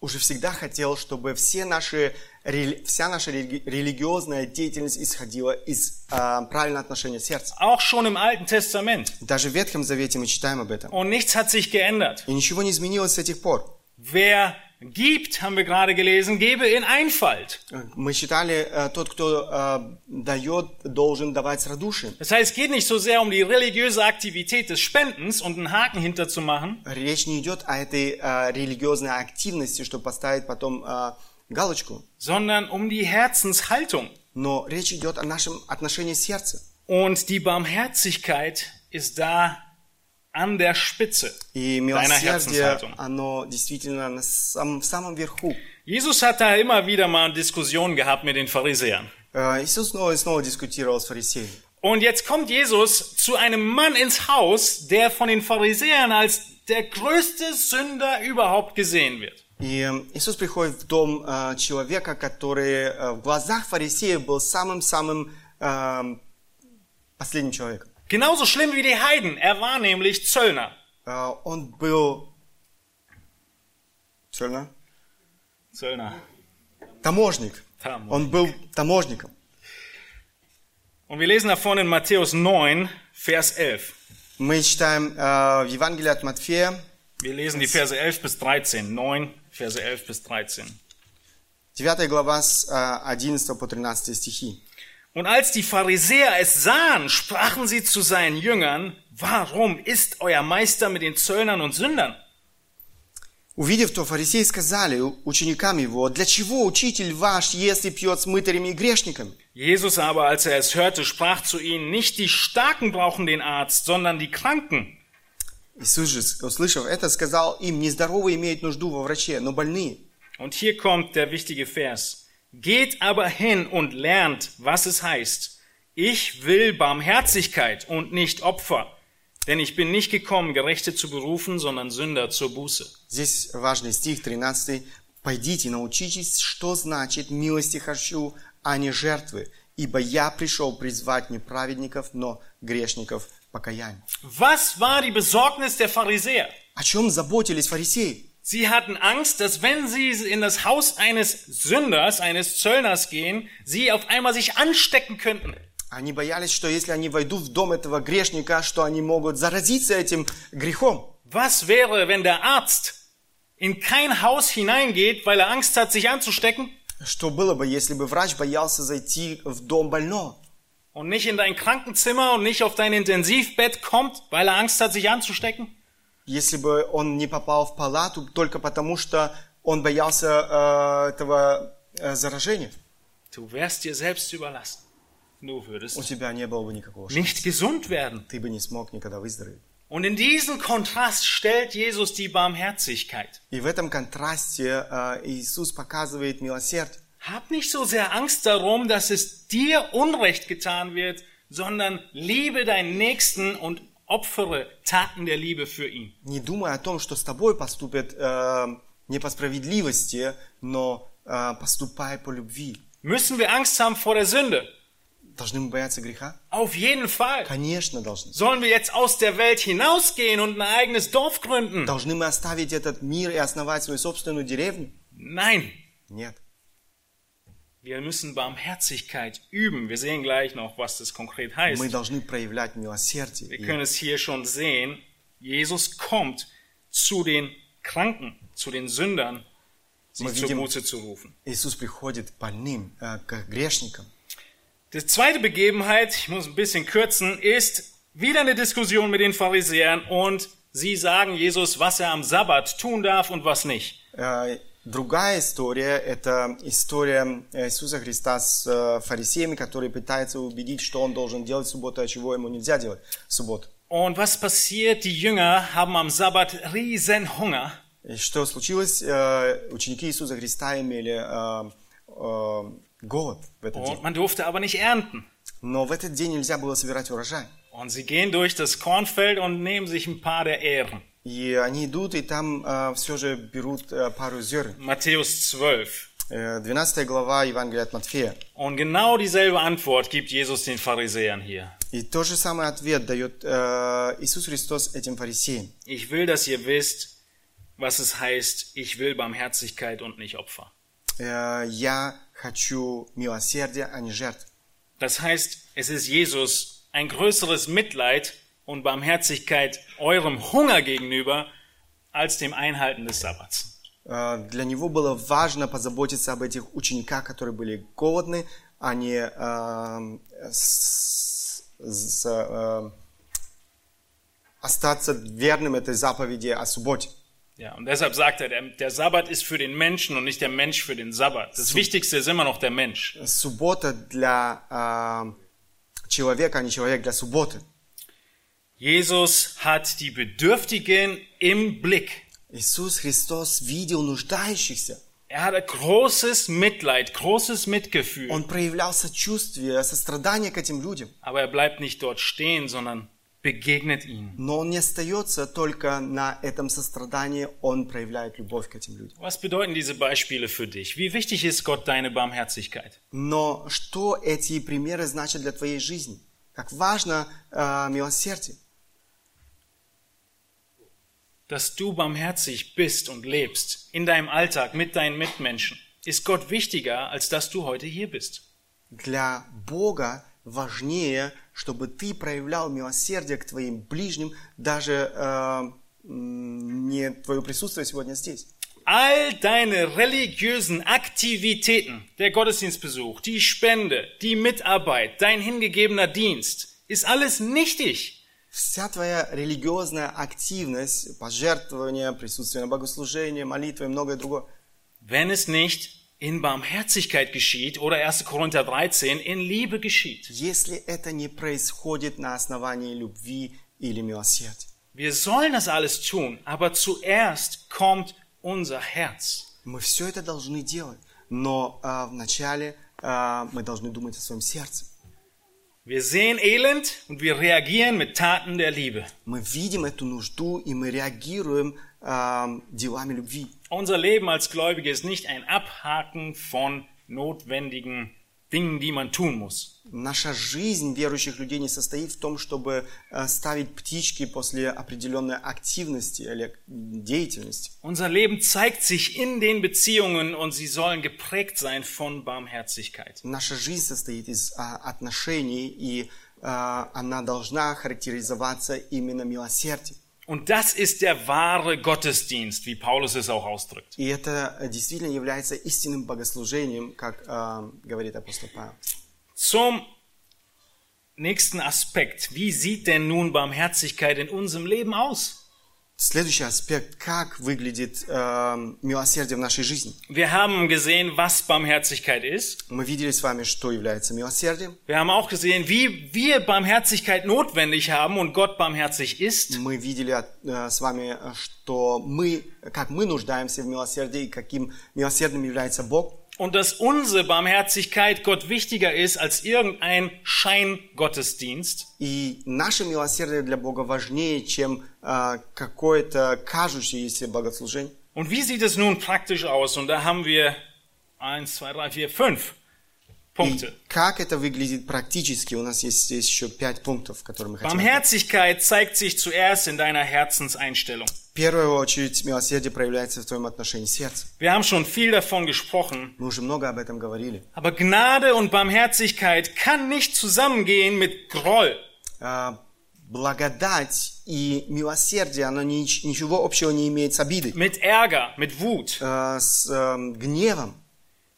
уже всегда хотел, чтобы все наши, рели- вся наша религи- религиозная деятельность исходила из э, правильного отношения сердца. Auch schon im Alten Testament. Даже в Ветхом Завете мы читаем об этом. Und nichts hat sich geändert. И ничего не изменилось с тех пор. Wer gibt, haben wir gerade gelesen, gebe in Einfalt. Э, Мы читали, э, тот, кто э, дает, должен давать с радушием. Das heißt, es geht nicht so sehr um die religiöse Aktivität des Spendens und einen Haken hinterzumachen, Речь не идет о этой э, религиозной активности, чтобы поставить потом э, галочку, sondern um die Herzenshaltung. но речь идет о нашем отношении сердца. Und die Barmherzigkeit ist da an der Spitze И deiner милосердие, Herzenshaltung. оно действительно на сам- в самом верху. Jesus hat da immer wieder mal Diskussionen gehabt mit den Pharisäern. Э, Иисус снова и снова дискутировал с фарисеями. Und jetzt kommt Jesus zu einem Mann ins Haus, der von den Pharisäern als der größte Sünder überhaupt gesehen wird. И э, Иисус приходит в дом э, человека, который э, в глазах фарисеев был самым-самым э, последним человеком. Genauso schlimm wie die Heiden. Er war nämlich Zöllner. Э, Он был... Цельно? Zöllner. Таможник. Taможник. Он был таможником. Und wir lesen davon in Matthäus 9, Vers 11. Мы читаем э, в Евангелии от Матфея, Wir lesen die Verse 11 bis 13. 9, Verse 11 bis 13. 9 глава с э, 11 по 13 стихи. Und als die Pharisäer es sahen, sprachen sie zu seinen Jüngern, warum ist euer Meister mit den Zöllnern und Sündern? Увидев то, фарисеи сказали ученикам его, «Для чего учитель ваш ест и пьет с мытарями и грешниками?» Jesus aber, als er es hörte, sprach zu ihnen, nicht die Starken brauchen den Arzt, sondern die Kranken. Иисус же, услышав это, сказал им, «Нездоровые имеют нужду во враче, но больные». Und hier kommt der wichtige Vers. Geht aber hin und lernt, was es heißt. Ich will Barmherzigkeit und nicht Opfer. Denn ich bin nicht gekommen, Gerechte zu berufen, sondern Sünder zur Buße. Здесь важный стих 13. «Пойдите, научитесь, что значит милости хочу, а не жертвы, ибо я пришел призвать не праведников, но грешников к покаянию». Was war die Besorgnis der Pharisäer? О чем заботились фарисеи? Sie hatten Angst, dass wenn sie in das Haus eines Sünders, eines Zöllners gehen, sie auf einmal sich anstecken könnten. Они боялись, что если они войдут в дом этого грешника, что они могут заразиться этим грехом. Was wäre, wenn der Arzt in kein Haus hineingeht, weil er Angst hat, sich anzustecken? Что было бы, если бы врач боялся зайти в дом больного? Und nicht in dein Krankenzimmer und nicht auf dein Intensivbett kommt, weil er Angst hat, sich anzustecken? Если бы он не попал в палату только потому, что он боялся э, этого э, заражения, Du wärst dir selbst überlassen. Du у würdest тебя не было бы никакого шанса. nicht gesund werden. Ты бы не смог никогда выздороветь. Und in diesen Kontrast stellt Jesus die Barmherzigkeit. И в этом контрасте э, Иисус показывает милосердие. Hab nicht so sehr Angst darum, dass es dir Unrecht getan wird, sondern liebe deinen Nächsten und opfere Taten der Liebe für ihn. Не думай о том, что с тобой поступят э, не по справедливости, но э, поступай по любви. Müssen wir Angst haben vor der Sünde? Должны мы бояться греха? Auf jeden Fall. Конечно, должны. Sollen wir jetzt aus der Welt hinausgehen und ein eigenes Dorf gründen? Должны мы оставить этот мир и основать свою собственную деревню? Nein. Нет. Wir müssen Barmherzigkeit üben. Wir sehen gleich noch, was das konkret Мы heißt. должны проявлять милосердие. Wir И können es hier schon sehen. Jesus kommt zu den Kranken, zu den Sündern, sie Wir zur видим- Buße zu rufen. Иисус приходит к больным, э, к грешникам. Die zweite Begebenheit, ich muss ein bisschen kürzen, ist wieder eine Diskussion mit den Pharisäern und sie sagen Jesus, was er am Sabbat tun darf und was nicht. Э, Другая история – это история Иисуса Христа с э, фарисеями, которые пытаются убедить, что он должен делать в субботу, а чего ему нельзя делать в субботу. Und was passiert? Die Jünger haben am Sabbat riesen Hunger И что случилось? Э, Ученики Иисуса Христа имели э, э, голод в этот день. und man durfte aber nicht ernten. Но в этот день нельзя было собирать урожай. Und sie gehen durch das Kornfeld und nehmen sich ein paar der Ähren. И они идут, и там все же берут э, пару зерен. Matthäus 12. Э, 12 глава Евангелия от Матфея. Und genau dieselbe Antwort gibt Jesus den Pharisäern hier. И тот же самый ответ дает э, Иисус Христос этим фарисеям. Ich will, dass ihr wisst, was es heißt, ich will Barmherzigkeit und nicht Opfer. Э, Я хочу милосердия, а не жертв. Das heißt, es ist Jesus ein größeres Mitleid und Barmherzigkeit eurem Hunger gegenüber als dem Einhalten des Sabbats. Э, Для него было важно позаботиться об этих учениках, которые были голодны, а не э, с- с- э, остаться верным этой заповеди о субботе. Ja, und deshalb sagt er, der, der Sabbat ist für den Menschen und nicht der Mensch für den Sabbat. Das Wichtigste ist immer noch der Mensch. Суббота для э, человека, а не человек для субботы. Jesus hat die Bedürftigen im Blick. Иисус Христос видел нуждающихся. Er hatte großes Mitleid, großes Mitgefühl. Он проявлял сочувствие, сострадание к этим людям. Aber er bleibt nicht dort stehen, sondern begegnet ihnen. Но он не остается только на этом сострадании, он проявляет любовь к этим людям. Was bedeuten diese Beispiele für dich? Wie wichtig ist Gott deine Barmherzigkeit? Но что эти примеры значат для твоей жизни? Как важно э, милосердие. Dass du barmherzig bist und lebst in deinem Alltag mit deinen Mitmenschen, ist Gott wichtiger, als dass du heute hier bist. Для Бога важнее, чтобы ты проявлял милосердие к твоим ближним, даже э, м, не твое присутствие сегодня здесь. All deine religiösen Aktivitäten, der Gottesdienstbesuch, die Spende, die Mitarbeit, dein hingegebener Dienst, ist alles nichtig. Вся твоя религиозная активность, пожертвование, присутствие на богослужении, молитвы и многое другое, wenn es nicht in Barmherzigkeit geschieht oder 1. Korinther 13 in Liebe geschieht. если это не происходит на основании любви или милосердия. Wir sollen das alles tun, aber zuerst kommt unser Herz. Мы все это должны делать, но а, вначале а, мы должны думать о своем сердце. Wir sehen Elend und wir reagieren mit Taten der Liebe. Мы видим эту нужду и мы реагируем а, делами любви. Unser Leben als Gläubige ist nicht ein Abhaken von notwendigen Dingen, die man tun muss. Наша жизнь верующих людей не состоит в том, чтобы а, ставить птички после определенной активности или деятельности. Unser Leben zeigt sich in den Beziehungen und sie sollen geprägt sein von Barmherzigkeit. Наша жизнь состоит из а, отношений, и а, она должна характеризоваться именно милосердием. Und das ist der wahre Gottesdienst, wie Paulus es auch ausdrückt. И это э, действительно является истинным богослужением, как а, говорит апостол Павел. Zum nächsten Aspekt. Wie sieht denn nun Barmherzigkeit in unserem Leben aus? Следующий аспект, как выглядит э, милосердие в нашей жизни. Wir haben gesehen, was Barmherzigkeit ist. Мы видели с вами, что является милосердием. Wir haben auch gesehen, wie wir Barmherzigkeit notwendig haben und Gott barmherzig ist. Мы видели э, с вами, э, что мы, как мы нуждаемся в милосердии, и каким милосердным является Бог. Und dass unsere Barmherzigkeit Gott wichtiger ist als irgendein Scheingottesdienst. И наше милосердие для Бога важнее, чем э, какое-то кажущееся богослужение. Und wie sieht es nun praktisch aus? Und da haben wir eins, zwei, drei, vier, fünf И Punkte. как это выглядит практически? У нас есть здесь еще пять пунктов, которые мы хотим. Barmherzigkeit zeigt sich zuerst in deiner Herzenseinstellung. В первую очередь, милосердие проявляется в твоем отношении сердца. Wir haben schon viel davon gesprochen. Мы уже много об этом говорили. Aber Gnade und Barmherzigkeit kann nicht zusammengehen mit Groll. А, Благодать и милосердие, оно нич- ничего общего не имеет с обидой, mit Ärger, mit Wut. а, с эм, гневом.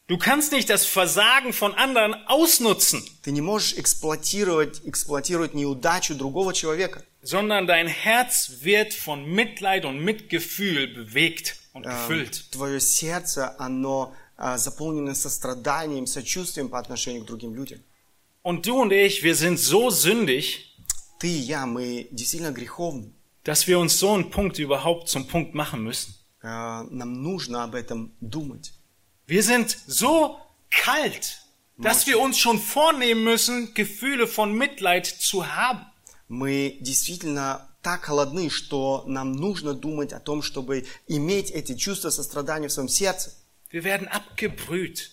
Du kannst nicht das Versagen von anderen ausnutzen, Ты не можешь эксплуатировать, эксплуатировать неудачу другого человека. sondern dein Herz wird von Mitleid und Mitgefühl bewegt und gefüllt. Твое сердце, оно а, заполнено состраданием, сочувствием по отношению к другим людям. Und du und ich, wir sind so sündig, Ты и я, мы действительно греховны. dass wir uns so einen Punkt überhaupt zum Punkt machen müssen. А, Нам нужно об этом думать. Wir sind so kalt, dass wir uns schon vornehmen müssen, Gefühle von Mitleid zu haben. Мы действительно так холодны, что нам нужно думать о том, чтобы иметь эти чувства сострадания в своем сердце. Wir werden abgebrüht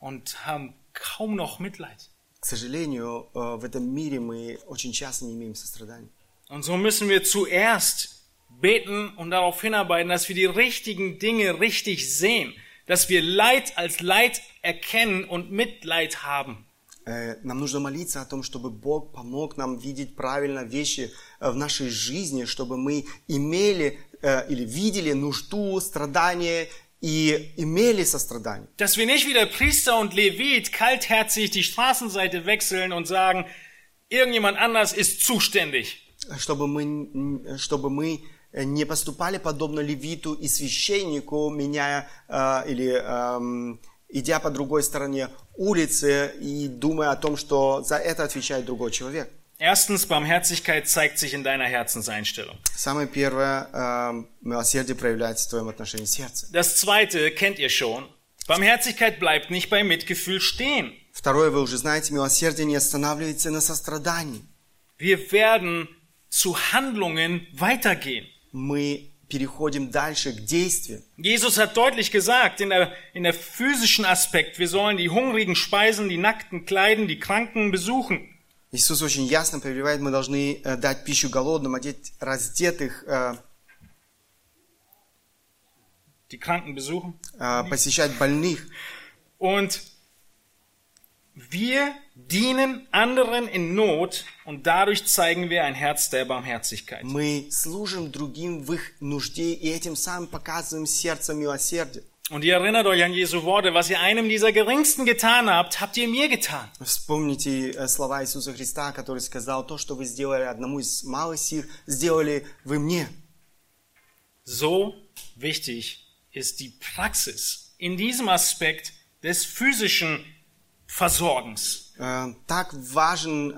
und haben kaum noch Mitleid. К сожалению, э, в этом мире мы очень часто не имеем сострадания. Und so müssen wir zuerst beten und darauf hinarbeiten, dass wir die richtigen Dinge richtig sehen, dass wir Leid als Leid erkennen und Mitleid haben. Э, Нам нужно молиться о том, чтобы Бог помог нам видеть правильно вещи э, в нашей жизни, чтобы мы имели э, или видели нужду, страдания и имели сострадание. Dass wir nicht wie der Priester und Levit kaltherzig die Straßenseite wechseln und sagen, irgendjemand anders ist zuständig. Чтобы мы, м, чтобы мы э, не поступали подобно левиту и священнику, меняя э, или эм, идя по другой стороне улицы и думая о том, что за это отвечает другой человек. Erstens, Barmherzigkeit zeigt sich in deiner Herzenseinstellung. Самое первое, э, милосердие проявляется в твоем отношении сердца. Das zweite kennt ihr schon. Barmherzigkeit bleibt nicht bei Mitgefühl stehen. Второе, вы уже знаете, милосердие не останавливается на сострадании. Wir werden zu Handlungen weitergehen. Мы переходим дальше к действию. Jesus hat deutlich gesagt, in der, in der physischen Aspekt, wir sollen die Hungrigen speisen, die Nackten kleiden, die Kranken besuchen. Иисус очень ясно повелевает, мы должны э, дать пищу голодным, одеть раздетых, э, Die Kranken besuchen. э, посещать больных. Und wir dienen anderen in Not und dadurch zeigen wir ein Herz der Barmherzigkeit. Мы служим другим в их нужде и этим самым показываем сердце милосердия. Und ihr erinnert euch an Jesu Worte, was ihr einem dieser Geringsten getan habt, habt ihr mir getan. Вспомните э, слова Иисуса Христа, который сказал, то, что вы сделали одному из малых сих, сделали вы мне. So wichtig ist die Praxis in diesem Aspekt des physischen Versorgens. Э, Так важен, э,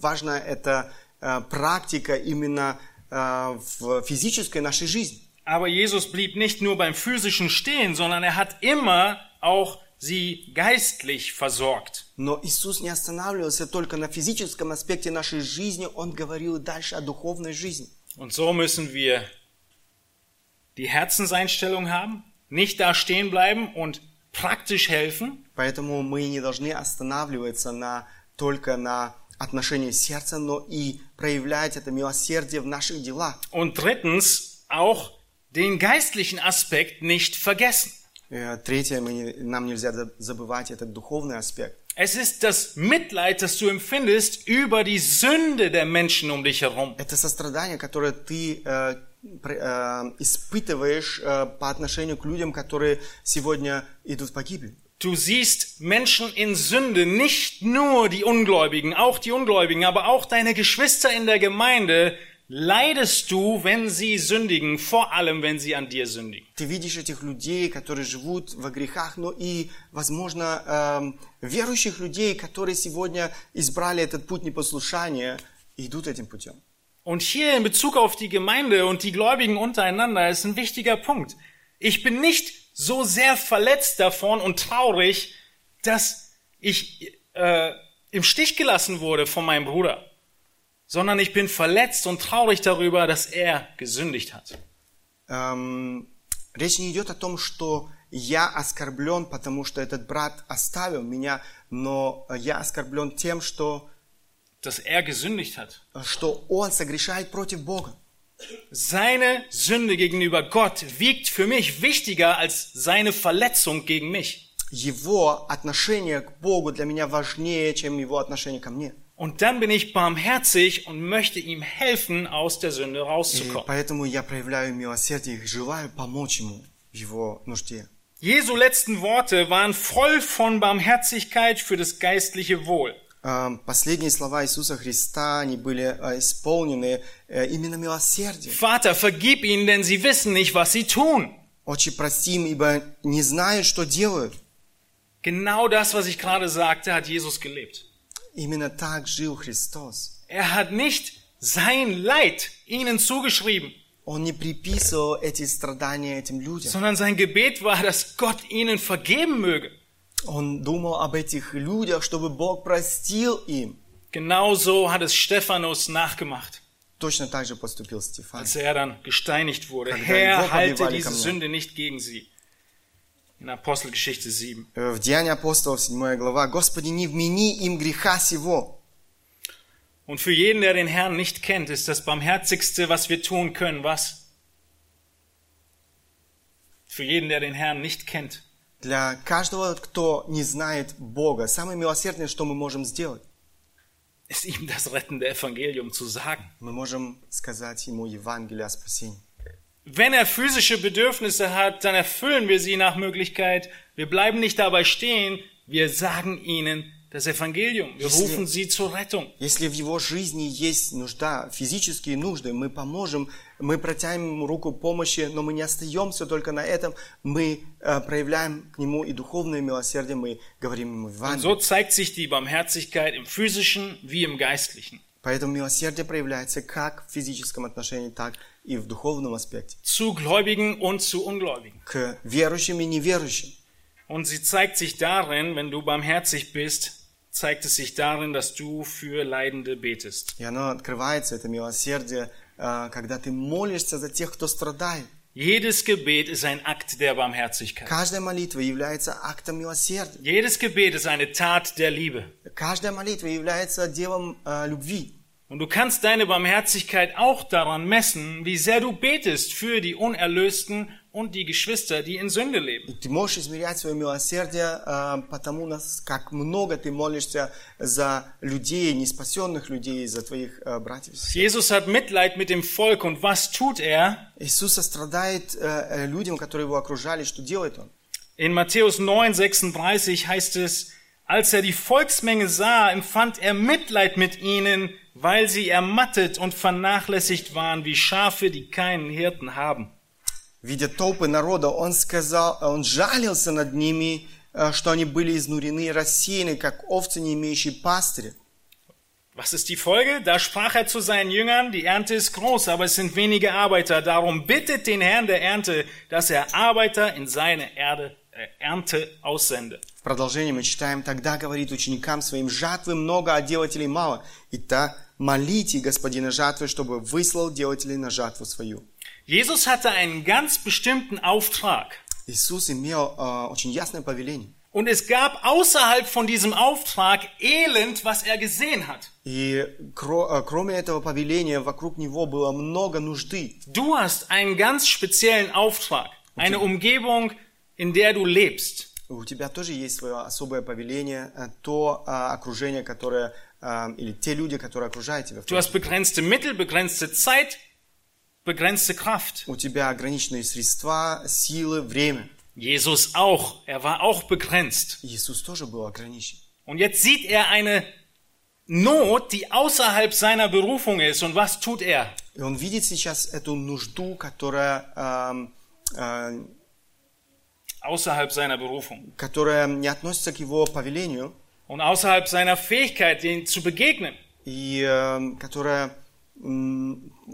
важна эта э, практика именно э, в физической нашей жизни. Aber Jesus blieb nicht nur beim physischen stehen, sondern er hat immer auch sie geistlich versorgt. Но Иисус не останавливался только на физическом аспекте нашей жизни, Он говорил дальше о духовной жизни. Und so müssen wir die Herzenseinstellung haben, nicht da stehen bleiben und praktisch helfen, Поэтому мы не должны останавливаться на, только на отношении сердца, но и проявлять это милосердие в наших делах. und drittens auch den geistlichen Aspekt nicht vergessen. Э, Третье, мы нам нельзя за- забывать этот духовный аспект. Es ist das Mitleid, das du empfindest über die Sünde der Menschen um dich herum. Это сострадание, которое ты э, э, испытываешь по отношению к людям, которые сегодня идут в погибель. Du siehst Menschen in Sünde, nicht nur die Ungläubigen, auch die Ungläubigen, aber auch deine Geschwister in der Gemeinde leidest du, wenn sie sündigen, vor allem wenn sie an dir sündigen. Ты видишь этих людей, которые живут во грехах, но и, возможно, эм, верующих людей, которые сегодня избрали этот путь непослушания и идут этим путем. Und hier in Bezug auf die Gemeinde und die Gläubigen untereinander ist ein wichtiger Punkt. Ich bin nicht so sehr verletzt davon und traurig, dass ich äh, im Stich gelassen wurde von meinem Bruder, sondern ich bin verletzt und traurig darüber, dass er gesündigt hat. Эм, речь не идет о том, что я оскорблен, потому что этот брат оставил меня, но я оскорблен тем, что, dass er gesündigt hat. что он согрешает против Бога. Seine Sünde gegenüber Gott wiegt für mich wichtiger als seine Verletzung gegen mich. Его отношение к Богу для меня важнее, чем его отношение ко мне. Und dann bin ich barmherzig und möchte ihm helfen, aus der Sünde И rauszukommen. поэтому я проявляю милосердие и желаю помочь ему в его нужде. Jesu letzten Worte waren voll von Barmherzigkeit für das geistliche Wohl. Эм, Последние слова Иисуса Христа, они были э, исполнены э, именно милосердием. Vater, vergib ihnen, denn sie wissen nicht, was sie tun. Отче, прости им, ибо не знают, что делают. Genau das, was ich gerade sagte, hat Jesus gelebt. Именно так жил Христос. Er hat nicht sein Leid ihnen zugeschrieben, Он не приписывал эти страдания этим людям. sondern sein Gebet war, dass Gott ihnen vergeben möge. Он думал об этих людях, чтобы Бог простил им. Genauso hat es Stephanus nachgemacht, Точно так же поступил Стефан. als er dann gesteinigt wurde. Когда Herr, его halte побивали diese камнями. Sünde nicht gegen sie. In Apostelgeschichte 7. Э, В Деянии апостолов, 7 глава. «Господи, не вмени им греха сего». Und für jeden, der den Herrn nicht kennt, ist das Barmherzigste, was wir tun können, was? Für jeden, der den Herrn nicht kennt, Для каждого, кто не знает Бога, самое милосердное, что мы можем сделать, ist ihm das rettende Evangelium zu sagen. мы можем сказать ему Евангелие о спасении. Wenn er physische Bedürfnisse hat, dann erfüllen wir sie nach Möglichkeit. Wir bleiben nicht dabei stehen, wir sagen ihnen das Evangelium. Wir Если- rufen sie zur Rettung. Если в его жизни есть нужда, физические нужды, мы поможем, мы протянем ему руку помощи, но мы не остаемся только на этом, мы э, проявляем к нему и духовное милосердие, мы говорим ему Und Евангелие. so zeigt sich die Barmherzigkeit im physischen wie im geistlichen. Поэтому милосердие проявляется как в физическом отношении, так и в духовном аспекте. zu Gläubigen und zu Ungläubigen. К верующим и неверующим. Und sie zeigt sich darin, wenn du barmherzig bist, zeigt es sich darin, dass du für Leidende betest. И оно открывается, это милосердие, э, когда ты молишься за тех, кто страдает. Jedes Gebet ist ein Akt der Barmherzigkeit. Каждая молитва является актом милосердия. Jedes Gebet ist eine Tat der Liebe. Каждая молитва является делом э, любви. Und du kannst deine Barmherzigkeit auch daran messen, wie sehr du betest für die Unerlösten und die Geschwister, die in Sünde leben. И ты можешь измерять свое милосердие э, потому, нас, как много ты молишься за людей, неспасенных людей, за твоих э, братьев. и сестер. Jesus hat Mitleid mit dem Volk und was tut er? Иисус сострадает э, э, людям, которые его окружали. Что делает он? In Matthäus 9, 36 heißt es, als er die Volksmenge sah, empfand er Mitleid mit ihnen, weil sie ermattet und vernachlässigt waren wie Schafe, die keinen Hirten haben. Видя толпы народа, он сказал, он жалился над ними, э, что они были изнурены и рассеяны, как овцы, не имеющие пастыря. Was ist die Folge? Da sprach er zu seinen Jüngern, die Ernte ist groß, aber es sind wenige Arbeiter. Darum bittet den Herrn der Ernte, dass er Arbeiter in seine Erde, äh, Ernte aussende. В продолжении мы читаем, тогда говорит ученикам своим, жатвы много, а делателей мало. И та молите господина жатвы, чтобы выслал делателей на жатву свою. Jesus hatte einen ganz bestimmten Auftrag. Иисус имел э, очень ясное повеление. Und es gab außerhalb von diesem Auftrag Elend, was er gesehen hat. И кро- э, кроме этого повеления, вокруг него было много нужды. Du hast einen ganz speziellen Auftrag, eine Umgebung, in der du lebst. У тебя тоже есть свое особое повеление, э, то э, окружение, которое, э, или те люди, которые окружают тебя. в Du том hast begrenzte Mittel, begrenzte Zeit, begrenzte Kraft. У тебя ограниченные средства, силы, время. Jesus auch. Er war auch begrenzt. Иисус тоже был ограничен. Und jetzt sieht er eine Not, die außerhalb seiner Berufung ist. Und was tut er? И он видит сейчас эту нужду, которая, эм, э, Außerhalb seiner Berufung. которая не относится к его повелению, Und außerhalb seiner Fähigkeit, denen zu begegnen. и эм, которая м,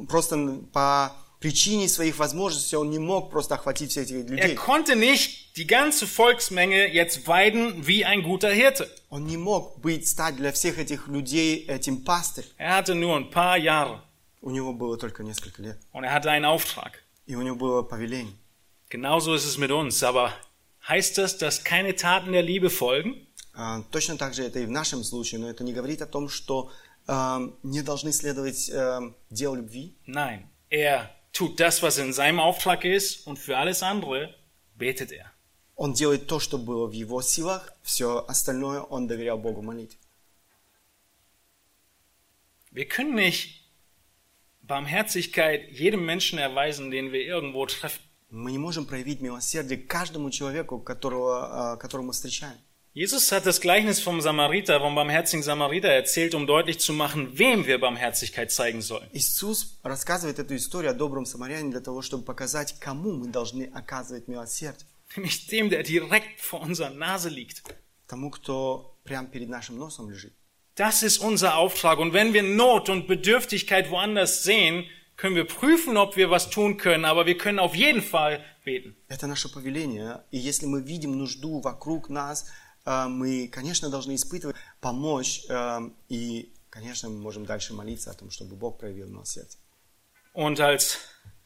просто по причине своих возможностей он не мог просто охватить всех этих Er людей. konnte nicht die ganze Volksmenge jetzt weiden wie ein guter Hirte. Он не мог быть, стать для всех этих людей этим пастырем. Er hatte nur ein paar Jahre У него было только несколько лет. und er hatte einen Auftrag. И у него было повеление. Genauso ist es mit uns. Aber heißt das, dass keine Taten der Liebe folgen? А, Точно так же это и в нашем случае, но это не говорит о том, что не должны следовать эм, делу любви. Nein, er tut das, was in seinem Auftrag ist und für alles andere betet er. Он делает то, что было в его силах, все остальное он доверял Богу молить. Wir können nicht Barmherzigkeit jedem Menschen erweisen, den wir irgendwo treffen. Мы не можем проявить милосердие каждому человеку, которого, а, которого мы встречаем. Jesus hat das Gleichnis vom Samariter, vom barmherzigen Samariter erzählt, um deutlich zu machen, wem wir Barmherzigkeit zeigen sollen. Иисус рассказывает эту историю о добром самаряне для того, чтобы показать, кому мы должны оказывать милосердие. Nämlich dem, der direkt vor unserer Nase liegt. Тому, кто прямо перед нашим носом лежит. Das ist unser Auftrag. Und wenn wir Not und Bedürftigkeit woanders sehen, können wir prüfen, ob wir was tun können, aber wir können auf jeden Fall beten. Это наше повеление. И если мы видим нужду вокруг нас, э, мы, конечно, должны испытывать, помочь. э, И, конечно, мы можем дальше молиться о том, чтобы Бог проявил милосердие. Und als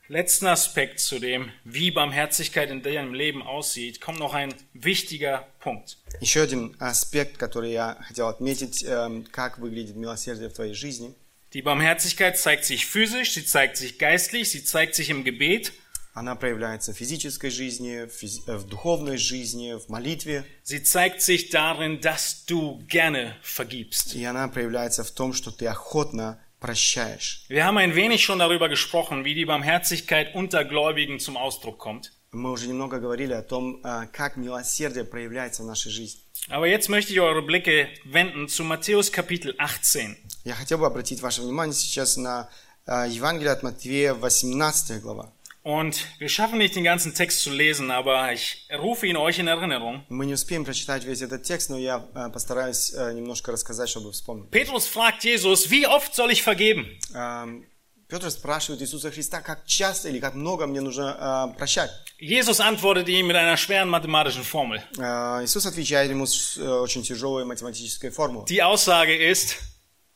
letzten Aspekt zu dem, wie Barmherzigkeit in deinem Leben aussieht, kommt noch ein wichtiger Punkt. Еще один аспект, который я хотел отметить, эм, как выглядит милосердие в твоей жизни. Die Barmherzigkeit zeigt sich physisch, sie zeigt sich geistlich, sie zeigt sich im Gebet, Она проявляется в физической жизни, в, физи- э, в духовной жизни, в молитве. sie zeigt sich darin, dass du gerne vergibst. И она проявляется в том, что ты охотно прощаешь. Wir haben ein wenig schon darüber gesprochen, wie die Barmherzigkeit unter Gläubigen zum Ausdruck kommt. Мы уже немного говорили о том, э, как милосердие проявляется в нашей жизни. Aber jetzt möchte ich eure Blicke wenden zu Matthäus Kapitel 18. Я хотел бы обратить ваше внимание сейчас на э, Евангелие от Матвея, 18 глава. Und wir schaffen nicht den ganzen Text zu lesen, aber ich rufe ihn euch in Erinnerung. Мы не успеем прочитать весь этот текст, но я э, постараюсь э, немножко рассказать, чтобы вспомнить. Petrus fragt Jesus, wie oft soll ich vergeben? Эм, Петр спрашивает Иисуса Христа, как часто или как много мне нужно э, прощать. Jesus antwortet ihm mit einer schweren mathematischen Formel. Э, Иисус отвечает ему с э, очень tяжелой математической формулой. Die Aussage ist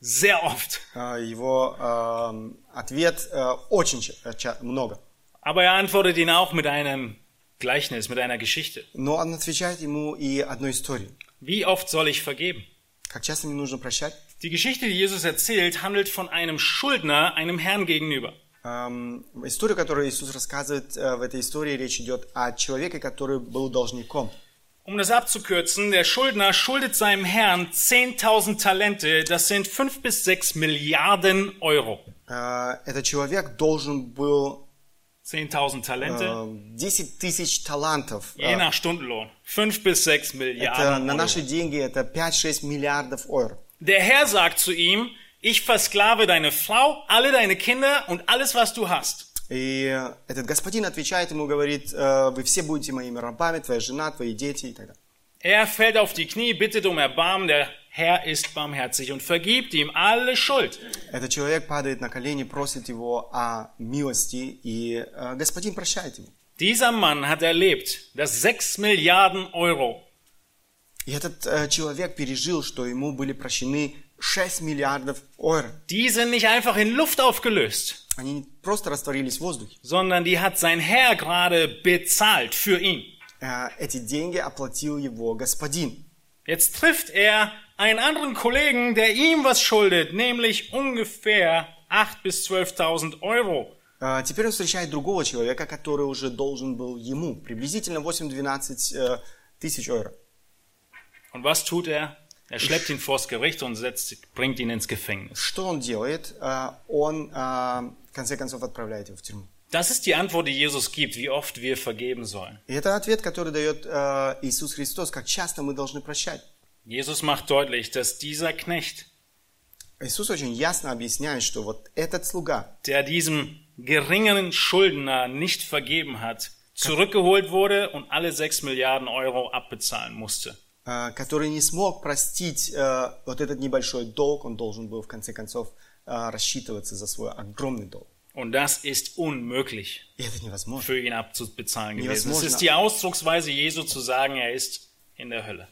sehr oft. Э, Его эм, ответ э, очень ча- э, ча- много. Aber er antwortet ihn auch mit einem Gleichnis, mit einer Geschichte. Но он отвечает ему и одной историей. Wie oft soll ich vergeben? Как часто мне нужно прощать? Die Geschichte, die Jesus erzählt, handelt von einem Schuldner einem Herrn gegenüber. Эм, историю, которую Иисус рассказывает э, в этой истории, речь идет о человеке, который был должником. Um das abzukürzen, der Schuldner schuldet seinem Herrn 10.000 Talente, das sind 5 bis 6 Milliarden Euro. Э, Этот человек должен был 10.000 Talente, э, 10 тысяч талантов. je Э, nach Stundenlohn. 5 bis 6 Это Milliarden на наши Euro. деньги это 5-6 миллиардов евро. Der Herr sagt zu ihm, ich versklave deine Frau, alle deine Kinder und alles, was du hast. И э, этот господин отвечает ему, говорит, э, вы все будете моими рабами, твоя жена, твои дети и так далее. Er fällt auf die Knie, bittet um Erbarmen, der Herr ist barmherzig und vergibt ihm alle Schuld. Этот человек падает на колени, просит его о милости, и э, господин прощает ему. Dieser Mann hat erlebt, dass 6 Milliarden Euro И этот э, человек пережил, что ему были прощены 6 миллиардов евро. Die sind nicht einfach in Luft aufgelöst, Они не просто растворились в воздухе. sondern die hat sein Herr gerade bezahlt für ihn. Э, эти деньги оплатил его господин. Jetzt trifft er einen anderen Kollegen, der ihm was schuldet, nämlich ungefähr 8.000 bis 12.000 Euro. Э, теперь он встречает другого человека, который уже должен был ему приблизительно 8-12 э, тысяч евро. Und was tut er? Er schleppt ihn vors Gericht und setzt, bringt ihn ins Gefängnis. Что он делает? Э, он, э, в конце концов, отправляет его в тюрьму. Das ist die Antwort, die Jesus gibt, wie oft wir vergeben sollen. И это ответ, который дает э, Иисус Христос, как часто мы должны прощать. Jesus macht deutlich, dass dieser Knecht, Иисус очень ясно объясняет, что вот этот слуга, der diesem geringen Schuldner nicht vergeben hat, zurückgeholt wurde und alle 6 Milliarden Euro abbezahlen musste. э, который не смог простить э, вот этот небольшой долг, он должен был в конце концов э, рассчитываться за свой огромный долг. Und das ist unmöglich И это невозможно. für ihn abbezahlen gewesen. Es Невозможно. ist die Ausdrucksweise Jesu zu sagen, er ist in der Hölle.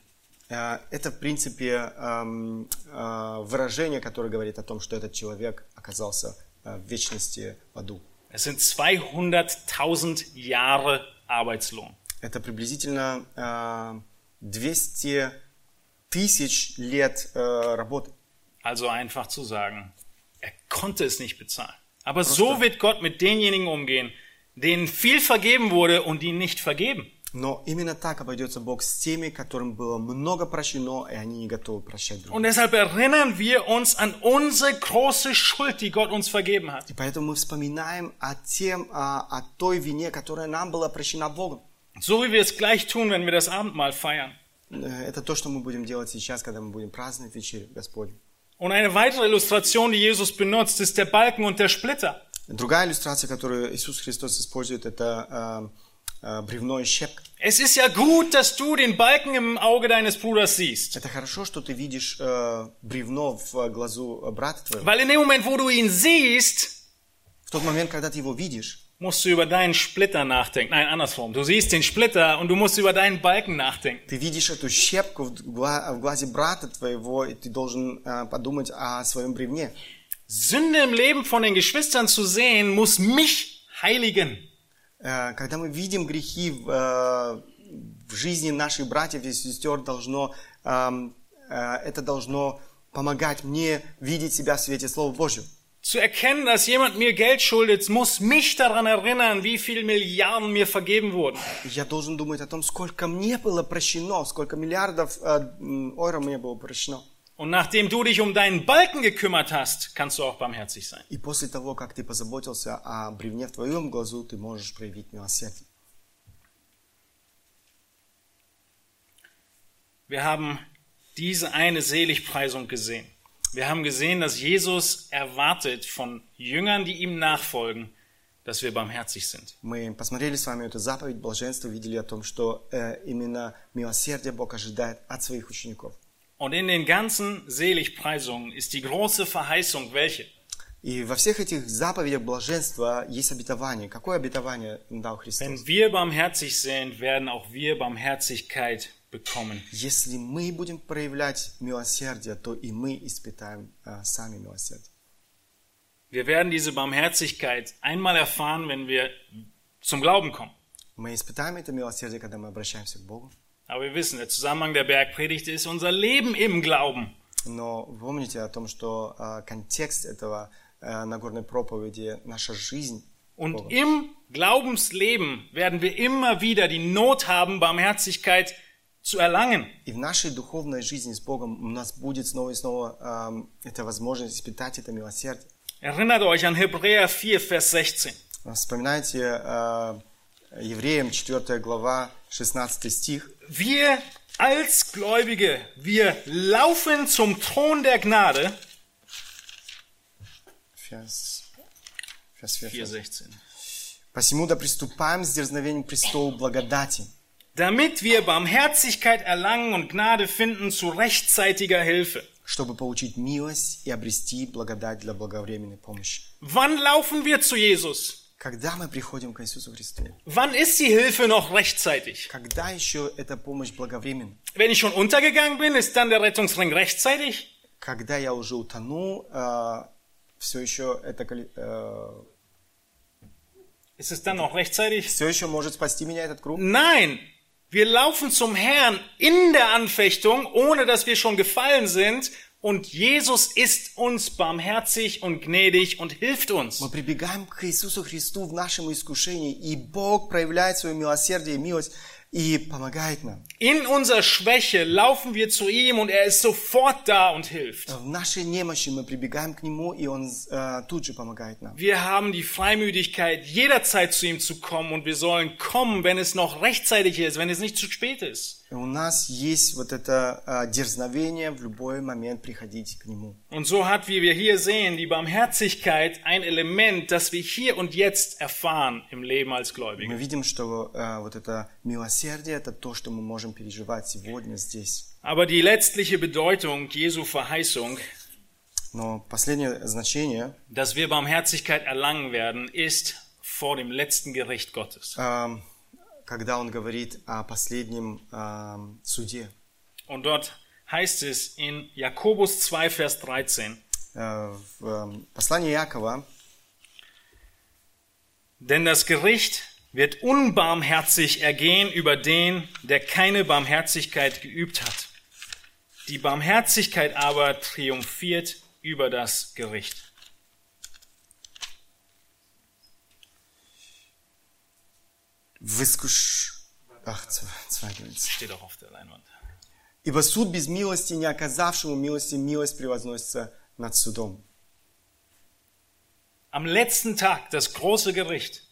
Э, Это, в принципе, эм, э, выражение, которое говорит о том, что этот человек оказался э, в вечности в аду. Es sind 200.000 Jahre Arbeitslohn. Это приблизительно э, 200 тысяч лет э, работы. Also einfach zu sagen, er konnte es nicht bezahlen. Aber so wird Gott mit denjenigen umgehen, denen viel vergeben wurde und die nicht vergeben. Но именно так обойдется Бог с теми, которым было много прощено, и они не готовы прощать других. Und deshalb erinnern wir uns an unsere große Schuld, die Gott uns vergeben hat. И поэтому мы вспоминаем о, тем, о, о той вине, которая нам была прощена Богом. So wie wir es gleich tun, wenn wir das Abendmahl feiern. Э, Это то, что мы будем делать сейчас, когда мы будем праздновать вечерю Господню. Und eine weitere Illustration, die Jesus benutzt, ist der Balken und der Splitter. Другая иллюстрация, которую Иисус Христос использует, это э, бревно и щепка. Es ist ja gut, dass du den Balken im Auge deines Bruders siehst. Это хорошо, что ты видишь э, бревно в глазу брата твоего. Weil in dem Moment, wo du ihn siehst, В тот момент, когда ты его видишь, musst du über deinen Splitter nachdenken. Nein, andersrum. Du siehst den Splitter und du musst über deinen Balken nachdenken. ты видишь эту щепку в, гла- в глазе брата твоего, и ты должен э, подумать о своем бревне. Sünde im Leben von den Geschwistern zu sehen, muss mich heiligen. Э, когда мы видим грехи в, э, в жизни наших братьев и сестер, должно, эм, э, это должно помогать мне видеть себя в свете Слова Божьего. Zu erkennen, dass jemand mir Geld schuldet, muss mich daran erinnern, wie viele Milliarden mir vergeben wurden. Я должен думать о том, сколько мне было прощено, сколько миллиардов евро мне было прощено. Und nachdem du dich um deinen Balken gekümmert hast, kannst du auch barmherzig sein. И после того, как ты позаботился о бревне в твоем глазу, ты можешь проявить милосердие. Wir haben diese eine Seligpreisung gesehen. Wir haben gesehen, dass Jesus erwartet von Jüngern, die ihm nachfolgen, dass wir barmherzig sind. Мы посмотрели с вами эту заповедь блаженства, видели о том, что э, именно милосердие Бог ожидает от своих учеников. Und in den ganzen Seligpreisungen ist die große Verheißung welche? И во всех этих заповедях блаженства есть обетование. Какое обетование дал Христос? Wenn wir barmherzig sind, werden auch wir Barmherzigkeit bekommen. Если мы будем проявлять милосердие, то и мы испытаем э, сами милосердие. Wir werden diese Barmherzigkeit einmal erfahren, wenn wir zum Glauben kommen. Мы испытаем это милосердие, когда мы обращаемся к Богу. Aber wir wissen, der Zusammenhang der Bergpredigt ist unser Leben im Glauben. Но помните о том, что э, контекст этого э, Нагорной проповеди – наша жизнь. Und Богом. im Glaubensleben werden wir immer wieder die Not haben, Barmherzigkeit zu erlangen. И в нашей духовной жизни с Богом у нас будет снова и снова эм, эта возможность испытать это милосердие. Erinnert euch an Hebräer 4, Vers 16. Вспоминайте э, Евреям 4 глава 16 стих. Wir als Gläubige, wir laufen zum Thron der Gnade. Vers, Vers 4. 4, 16. Посему да приступаем с дерзновением к престолу благодати, Damit wir Barmherzigkeit erlangen und Gnade finden zu rechtzeitiger Hilfe. чтобы получить милость и обрести благодать для благовременной помощи. Wann laufen wir zu Jesus? Когда мы приходим к Иисусу Христу? Wann ist die Hilfe noch rechtzeitig? Когда еще эта помощь благовременна? Wenn ich schon untergegangen bin, ist dann der Rettungsring rechtzeitig? Когда я уже утонул, все еще это коли- э, Ist es dann noch rechtzeitig? все еще может спасти меня этот круг? Nein, wir laufen zum Herrn in der Anfechtung, ohne dass wir schon gefallen sind. Und Jesus ist uns barmherzig und gnädig und hilft uns. Мы прибегаем к Иисусу Христу в нашем искушении, и Бог проявляет свое милосердие и милость и помогает нам. In unserer Schwäche laufen wir zu ihm und er ist sofort da und hilft. В нашей немощи мы прибегаем к Нему, и Он э, тут же помогает нам. Wir haben die Freimütigkeit, jederzeit zu ihm zu kommen und wir sollen kommen, wenn es noch rechtzeitig ist, wenn es nicht zu spät ist. И у нас есть вот это э, дерзновение в любой момент приходить к Нему. Und so hat, wie wir hier sehen, die Barmherzigkeit ein Element, das wir hier und jetzt erfahren im Leben als Мы Gläubige. видим, что э, вот это милосердие – это то, что мы можем переживать сегодня здесь. Aber die letztliche Bedeutung Jesu Verheißung, Но последнее значение dass wir Barmherzigkeit erlangen werden, ist vor dem letzten Gericht Gottes. э, когда Он говорит о последнем э, суде. Und dort heißt es in Jakobus 2, Vers 13, Э, В э, послании Якова Denn das Gericht wird unbarmherzig ergehen über den, der keine Barmherzigkeit geübt hat. Die Barmherzigkeit aber triumphiert über das Gericht. в искуш... Ах, ц- zwei говорится. Steht auch auf der Leinwand. Ибо суд без милости, не оказавшему милости, милость превозносится над судом. Am letzten Tag, das große Gericht,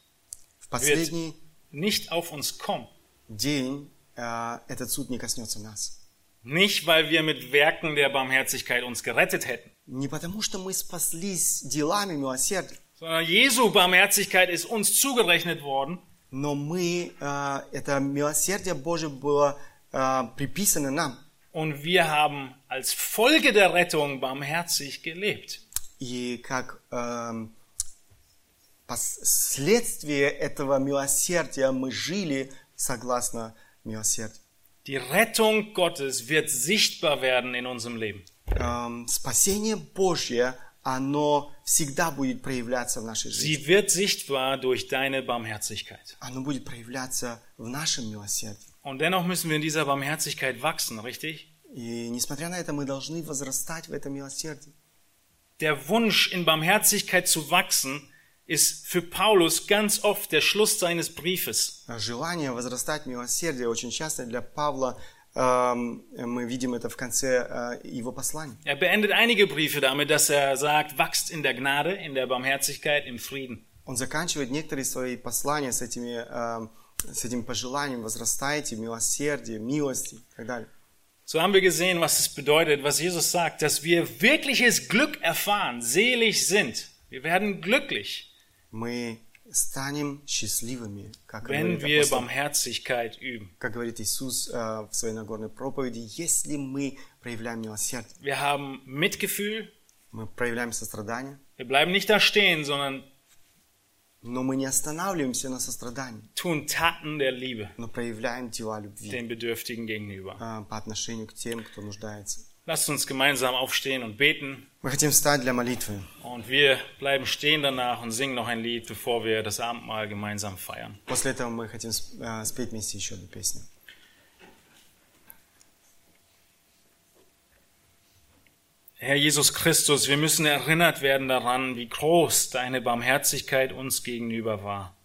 В последний nicht auf uns kommen. день э, этот суд не коснется нас. Nicht, weil wir mit Werken der Barmherzigkeit uns gerettet hätten, Не потому, что мы спаслись делами милосердия, sondern Jesu Barmherzigkeit ist uns zugerechnet worden Но мы, э, это милосердие Божие было э, приписано нам. und wir haben als Folge der Rettung barmherzig gelebt. И как эм, последствие этого милосердия мы жили согласно милосердию. Die Rettung Gottes wird sichtbar werden in unserem Leben. Эм, спасение Божье, оно всегда будет проявляться в нашей жизни. Sie wird sichtbar durch deine Barmherzigkeit. Оно будет проявляться в нашем милосердии. Und dennoch müssen wir in dieser Barmherzigkeit wachsen, richtig? И несмотря на это, мы должны возрастать в этом милосердии. Der Wunsch, in Barmherzigkeit zu wachsen, ist für Paulus ganz oft der Schluss seines Briefes. Желание возрастать в милосердии очень часто для Павла, эм, мы видим это в конце э, его послания. Er beendet einige Briefe damit, dass er sagt, wachst in der Gnade, in der Barmherzigkeit, im Frieden. Он заканчивает некоторые свои послания с, этими, эм, с этим пожеланием «возрастайте в милосердии, милости» и так далее. So haben wir gesehen, was es bedeutet, was Jesus sagt, dass wir wirkliches Glück erfahren, selig sind. Wir werden glücklich. Мы станем счастливыми, как wenn говорит, wir апостол- Barmherzigkeit üben. как говорит Иисус э, в своей Нагорной проповеди, если мы проявляем милосердие, Wir haben Mitgefühl, мы проявляем сострадание, wir bleiben nicht da stehen, sondern но мы не останавливаемся на сострадании, tun Taten der Liebe но проявляем дела любви den Bedürftigen gegenüber. э, по отношению к тем, кто нуждается. Lasst uns gemeinsam aufstehen und beten. Мы хотим встать для молитвы. Und wir bleiben stehen danach und singen noch ein Lied, bevor wir das Abendmahl gemeinsam feiern. После этого мы хотим сп- э, спеть вместе еще одну песню. Herr Jesus Christus, wir müssen erinnert werden daran, wie groß deine Barmherzigkeit uns gegenüber war.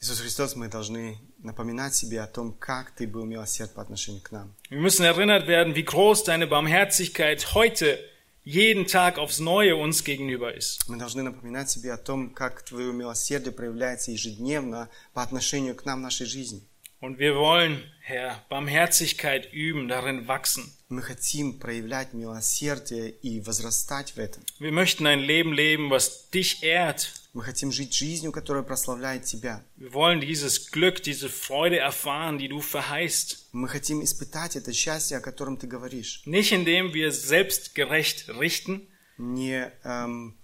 Иисус Христос, мы должны напоминать себе о том, как Ты был милосерд по отношению к нам. Wir müssen erinnert werden, wie groß deine Barmherzigkeit heute, jeden Tag aufs Neue uns gegenüber ist. Мы должны напоминать себе о том, как Твое милосердие проявляется ежедневно по отношению к нам в нашей жизни. Und wir wollen, Herr, Barmherzigkeit üben, darin wachsen. Мы хотим проявлять милосердие и возрастать в этом. Wir möchten ein Leben leben, was dich ehrt. Мы хотим жить жизнью, которая прославляет Тебя. Wir wollen dieses Glück, diese Freude erfahren, die du verheißt. Мы хотим испытать это счастье, о котором Ты говоришь. Nicht indem wir selbstgerecht richten, Не эм,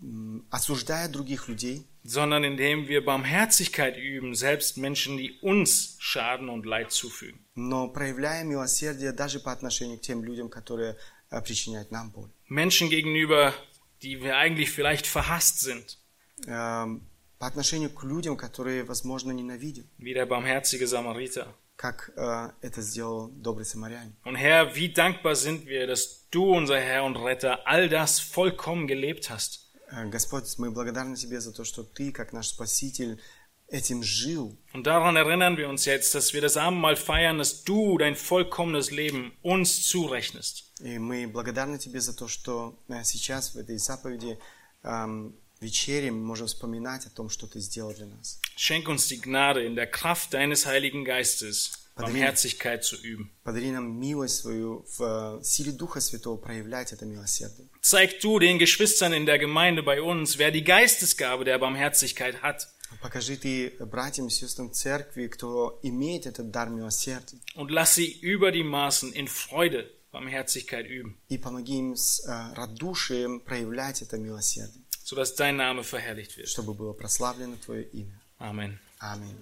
м, осуждая других людей, sondern indem wir Barmherzigkeit üben, selbst Menschen, die uns Schaden und Leid zufügen. но проявляя милосердие даже по отношению к тем людям, которые э, причиняют нам боль. Menschen gegenüber, die wir eigentlich vielleicht verhasst sind, Эм, По отношению к людям, которые, возможно, ненавидят, wie der barmherzige Samariter. как э, это сделал добрый самарянин. Und Herr, wie dankbar sind wir, dass du, unser Herr und Retter, all das vollkommen gelebt hast. Э, Господь, мы благодарны Тебе за то, что Ты, как наш Спаситель, этим жил. Und daran erinnern wir uns jetzt, dass wir das Abendmahl feiern, dass du dein vollkommenes Leben uns zurechnest. И мы благодарны Тебе за то, что э, сейчас в этой заповеди эм, вечере мы можем вспоминать о том, что Ты сделал для нас. Schenk uns die Gnade, in der Kraft deines Heiligen Geistes Barmherzigkeit zu üben. Подари нам милость свою в э, силе Духа Святого проявлять это милосердие. Zeig du den Geschwistern in der Gemeinde bei uns, wer die Geistesgabe der Barmherzigkeit hat. Покажи Ты братьям и сестрам церкви, кто имеет этот дар милосердия, Und lass sie über die Maßen in Freude Barmherzigkeit üben, и помоги им с э, радушием проявлять это милосердие, sodass dein Name verherrlicht wird. чтобы было прославлено Твое имя. Amen. Аминь.